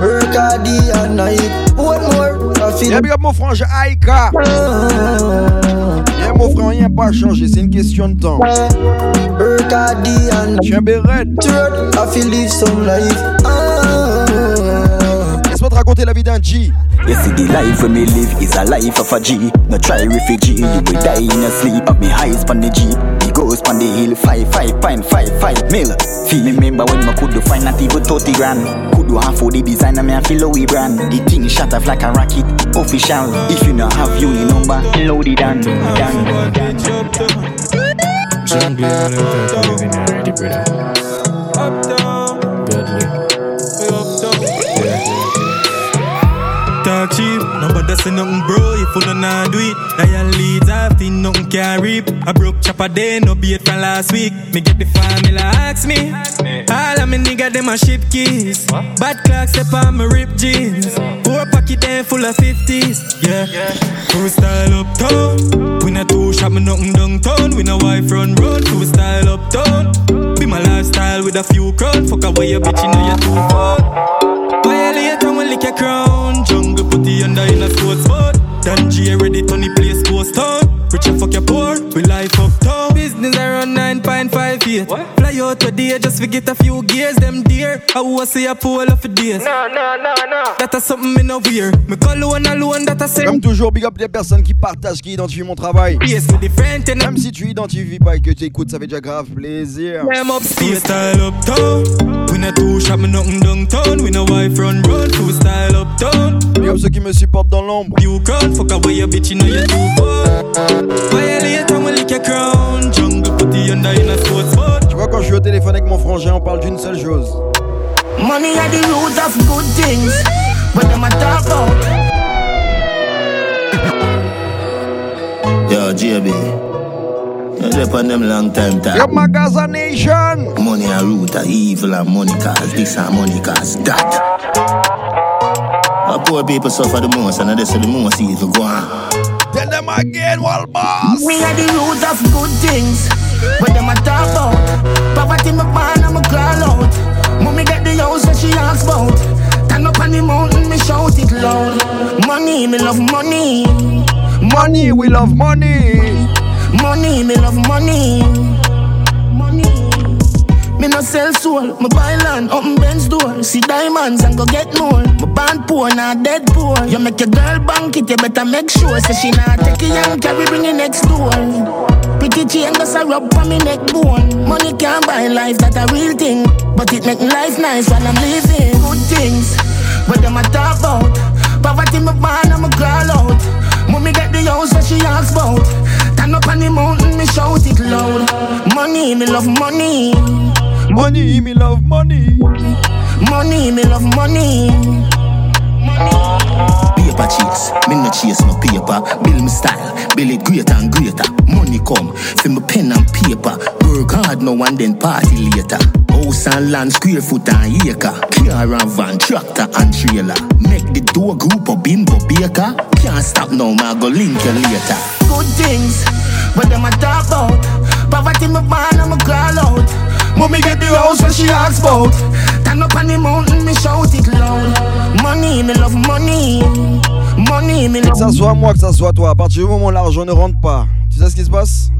Work hard day and night. One more. I feel. Yeah, big up mon frangin Aïka. Yeah, mon frère, rien pas changé. C'est une question de temps. I feel live some life. Laisse-moi te raconter la vie d'un G. You see the life when me live is a life of a G. No try refugee, you will die in your sleep. Up me highs pon the G, the goes pon the hill. Five, five, pine, five, five mil. Feel me remember when me could do find not even 30 grand. Could do half for the designer, me a feel Louis brand. The thing shut off like a rocket, official. If you not have unit number, load it down, down, down. Jungle and them type of living already, brother. Deadly. Talk cheap, nobody say nothing, bro. If you don't do it, dial leads think nothing can reap. I broke chopper day, no beat from last week. Me get the formula, ask me. All of me nigga, them a ship keys. Bad clocks, step on my rip jeans. Four pocket them full of 50s, yeah. Crew style uptown. We not two shop, me nothing downtown. We no wife run road, crew style uptown. Be my lifestyle with a few crown. Fuck away your bitch, you know you're too far. Violate and we lick your crown. Jungle put the under in a sports spot. G ready to the place ghost town. Rich and fuck your poor, we life uptown. Business around 9.58. Fly out today just to get a few gears. Them dear, I was say a pull off a days. Nah, nah, nah, nah. That a something me no wear. Me call one alone, that a say. Comme toujours, big up les personnes qui partagent, qui identifient mon travail. Yes, the friend and Même si tu identifies pas et que tu écoutes, ça fait déjà grave plaisir. I'm upstate. style uptown. We not too shop, me nothing downtown. We no wife run road. Two style uptown. Big up ceux qui me supportent dans l'ombre. You crown, fuck away your bitch, you know you're too far. Violate and we lick your crown. Jungle put the under in a sports spot. Tu vois, quand je suis au téléphone avec mon frangin, on parle d'une seule chose. Money are the root of good things. But them a talk about. Yo, JB. You dep on them long time time. Your Magaza Nation. Money a root of evil and money cause this and money cause that. Our poor people suffer the most and this is the most evil go on. Tell them again, Wall Boss. Me are the root of good things. But them a talk about. Poverty me born and me crawl out. Mommy get the house that she asks about. Turn up on the mountain, me shout it loud. Money, me love money. Money, we love money. Money, me love money. Money. Me no sell soul, me buy land up in Ben's door. See diamonds and go get more. Me born poor, not dead poor. You make your girl bank it, you better make sure. Say she not take it young, carry bring it next door. Pretty chain just a rub on me neck bone. Money can't buy life, that a real thing. But it make life nice while I'm living. Good things, but them a talk about. Poverty me born and me crawl out. Mommy get the house that she asks about. Turn up on the mountain, me shout it loud. Money, me love money. Money, me love money. Money, me love money. Paper chase, me no chase no paper. Build me style, build it greater and greater. Money come, for me pen and paper. Work hard now and then party later. House and land, square foot and acre. Car and van, tractor and trailer. Make the door group of bimbo baker. Can't stop now, ma go link you later. Good things, but them a talk about. Poverty me born, I'm a crawl out. Mommy get the house when she asks about. Stand up on the mountain, me shout it loud. Money, me love money. Money, me Que ça soit moi, que ça soit toi, à partir du moment où l'argent ne rentre pas, tu sais ce qui se passe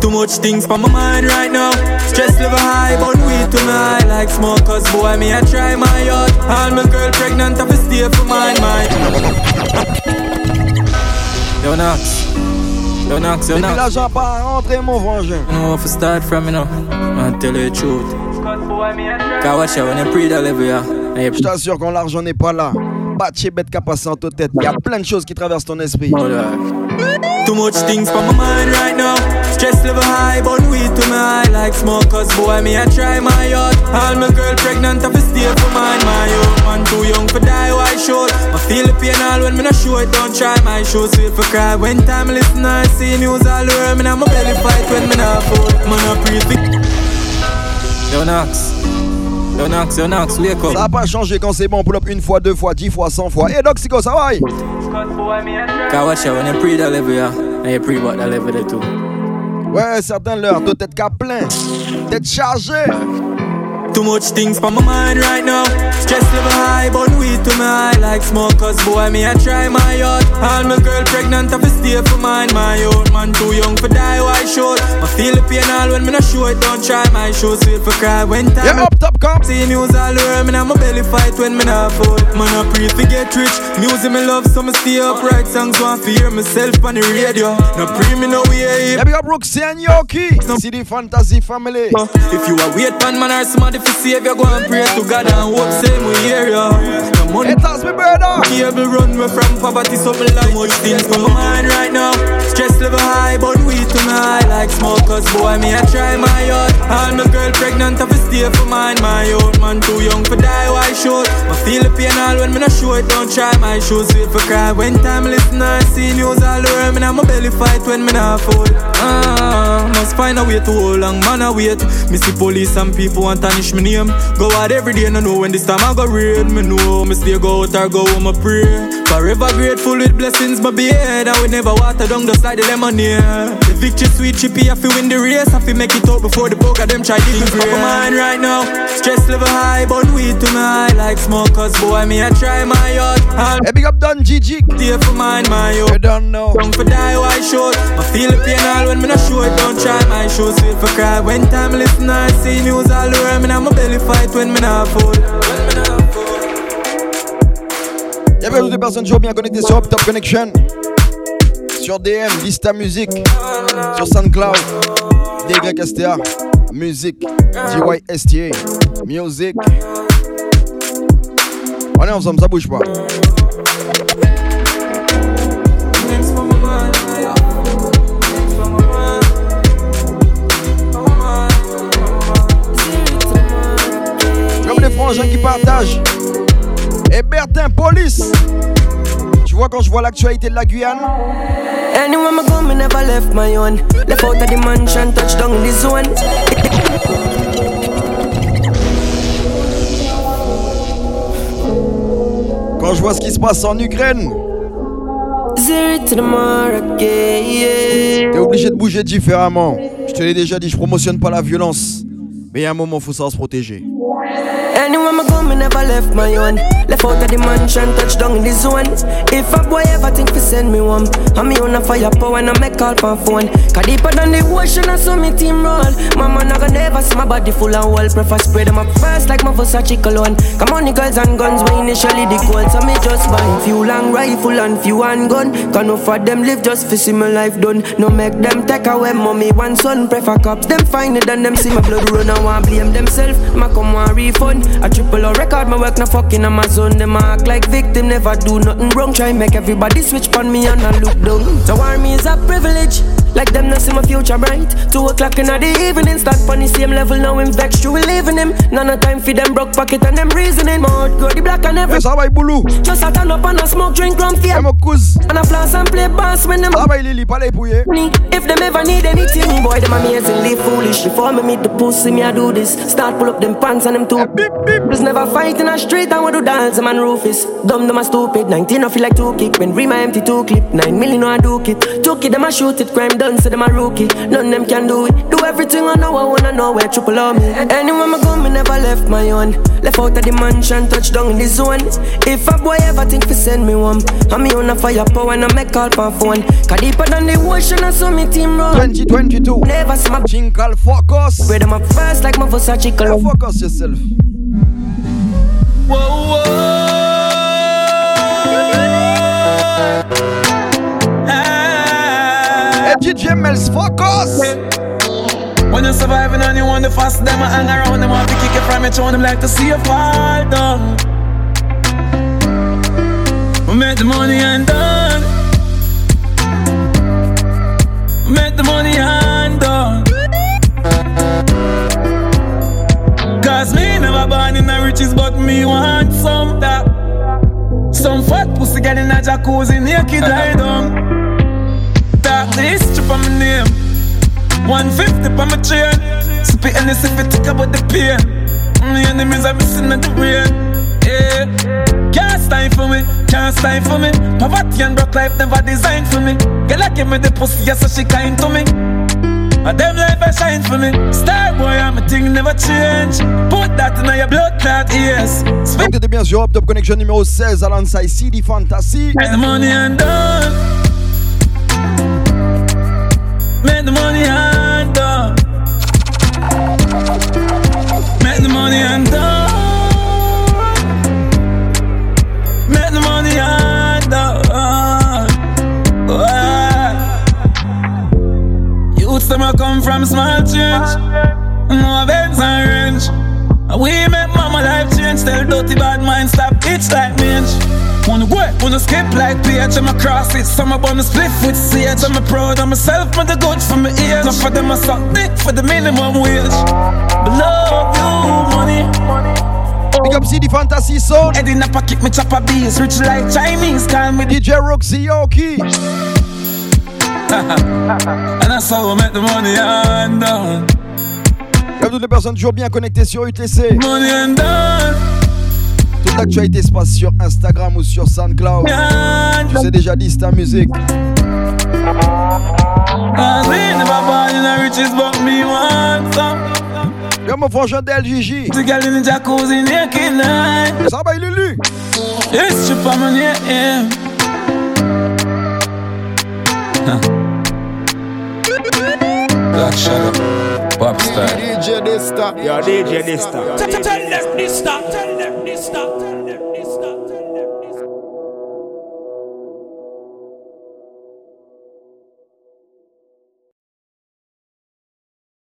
Too much things for my mind right now. Stress level high, but we to my like smoke. Cause boy, me I try my yard. All my girl pregnant, I fi stay for mine, mine. Yo, Knox. Yo, Knox, yo, Knox. l'argent pas rentrer, mon frangin. I know where to start from, you know. Man, tell you the truth. Cause watch out when you pre-deliver, yeah. And you Je t'assure, quand l'argent n'est pas là, chez bête qu'à passer en tête. Il y a plein de choses qui traversent ton esprit. Too much things for my mind right now. Stress level high, but weed to my eye like smoke. Cause boy, me I try my yard. All my girl pregnant, I stay for mine. My own man too young for die, why short? I feel the pain all when me not show it. Don't try my shoes, feel for cry. When time listen, I see news all over. Me now my belly fight when me not fool. Man, I for Yo, Knox. Yo, Knox, yo, Knox, wake up. Ça a pas changé quand c'est bon, pull up une fois, deux fois, dix fois, cent fois. Et Doc Sigo, ça va Cause watch out when you pre-deliver, yeah. And you pre-bought deliver it too. Ouais, certains l'heure, de tête qu'à plein. Tête chargée. Too much things for my mind right now. Stress level high, but weed to my eye like smoke. Cause boy, me I try my yard. All my girl pregnant, I stay for mine. My old man too young for die, why short? I feel the pain all when me not show it. Don't try my shoes, feel for cry when time. Yeah, up top, come. See news all over, me now my belly fight when me not afford. Man, I pray to get rich. Music me love, so me stay upright. Songs want to hear myself on the radio. No pray me no way. Yeah, big up Ruxie and Yokie. See the fantasy family. If you a wait pan man or somebody save you, go and pray to God and hope same we hear ya. No money. It has me brother. Cable run me from poverty, so me like much things my mind right now. Stress level high, but weed to my eye like smoke. Cause boy, me I try my yard. All my girl pregnant, I fi stay for mine. My old man too young for die, why short? I feel the pain all when me not show it. Don't try my shoes, wait for cry. When time listen, I see news all over me. Now my belly fight when me not afford. Ah, must find a way to hold long, man, I wait. Me see police and people want tarnish me name. Go out every day, no know when this time I go raid. Me know, me stay go out or go home, I pray. Forever grateful with blessings, my beard. I will never water down just like the lemonade. The victory sweet chippy, I feel win the race. I feel make it out before the poker them try to grade. my mind right now. Stress level high, but weed to my eye like smoke. Cause boy, me I try my yard. All Hey, big up Don Gigi. Stay for mine, my yo. You don't know. Young for die, why short? I feel the pain all when me not show it. Don't try my show, sweet for cry. When time listen, I see news all over me. Now my belly fight when me not fool. Y'a pas des personnes toujours bien connectées sur Up Top Connection. Sur DM, Vista Music. Sur SoundCloud. DYSTA. Music. DYSTA. Music. Est ensemble, ça bouge pas. Frangins qui partagent. Et Bertin Police. Tu vois quand je vois l'actualité de la Guyane Anywhere me go, me never left my own. Left out of the mansion, touchdown in the zone. Quand je vois ce qui se passe en Ukraine. T'es obligé de bouger différemment. Je te l'ai déjà dit, je promotionne pas la violence. Mais il y a un moment, faut savoir se protéger. Left out of the mansion, touchdown in the zone. If a boy ever think to send me one, I'm me on a fire power and I make call for phone. Cause deeper than the ocean, I saw me team roll. Mama never never see my body full of wall. Prefer spread them up first like my Versace cologne. Come on, the girls and guns, were initially the goal. So me just buy few long rifle and few handgun. No for them live just for see my life done. No make them take away mommy one son. Prefer cops, them find it and them see my blood run. I want blame themselves. Ma come want refund. A triple O record, my work no fucking Amazon. Them act like victim, never do nothing wrong. Try make everybody switch on me and I look down. To warn me is a privilege. Like them not see my future bright. Two o'clock in the evening, start on the same level. Now I'm vexed, you will leaving him. None of time for them broke pocket and them reasoning. Mouth go the black and every. Yes, how about Boulou? Just a turn up and a smoke, drink rum fear. I'm a cuz. And a floss and play bass when them. How Lily? Palais pour ye. If them ever need anything, boy, them amazingly foolish. Before me meet the pussy, me I do this. Start pull up them pants and them two. Beep, beep. Just never fight in a street and we do dance, man Rufus. Dumb, them a stupid. 19, I feel like two kick. When Rima empty two clip. 9 million, no I do it. Took it, them a shoot it. Crime done, so them a rookie. None them can do it. Do everything I know, I wanna know where triple on me. Anywhere I go, me never left my own. Left out of the mansion, touch down in the zone. If a boy ever think fi send me one, I'm me on a firepower and I make call for phone. Cause deeper than the ocean, I saw me team run. 2022. Never see my Jingle focus. Where them up first like my Versace club. Focus yourself. Whoa, Hey, DJ Mel's focus. When you're surviving and you want the fast, them I hang around, them want to kick you from your throne, them like to see you fall down. We make the money and done. We make the money and done. Cause me never born in the riches, but me want some that. Some fat pussy get in a jacuzzi, naked lie down. Talk this strip on my name. 150 on my chain. And this if it tick about the pain. My enemies are missing at the brain. Yeah. Can't stand for me, can't stand for me. Poverty and broke life never designed for me. Girl, I give me the pussy, yes, so she kind to me. And them life I shine for me. Star boy, I'm a thing never change. Put that in your blood clot ears. Donc t'étais bien sur Up Top Connection numéro 16 alongside CD Fantasy. The money and done. Money and done. Make the money and done. Make the money and done. Youths them a come from small change. No events and range. We make mama life change. Tell dirty bad mind stop itch like mange. Wanna go, wanna skip like PH, I'm a cross it. Some on the split with CH. I'm a proud of myself, but the good for my ears. Not for them, I suck dick for the minimum wage. But love you, money. Big up CD Fantasy Sound. Head in a pocket, me chop a beats. Rich like Chinese, call me DJ Ruxie Yokie. and that's how we make the money and done. Comme toutes les personnes toujours bien connectées sur UTC. Money and done. Toute l'actualité se passe sur Instagram ou sur SoundCloud. Tu sais déjà dit, c'est ta musique. Cause we never born in the riches, but me want some. Y'a mon frangin d'LGJ. The girl in the jacuzzi naked night. Ça va, Lulu. It's trip on my name. Black Shadow, pop star. DJ Dysta. Yo, DJ Dysta. Tell them this stop.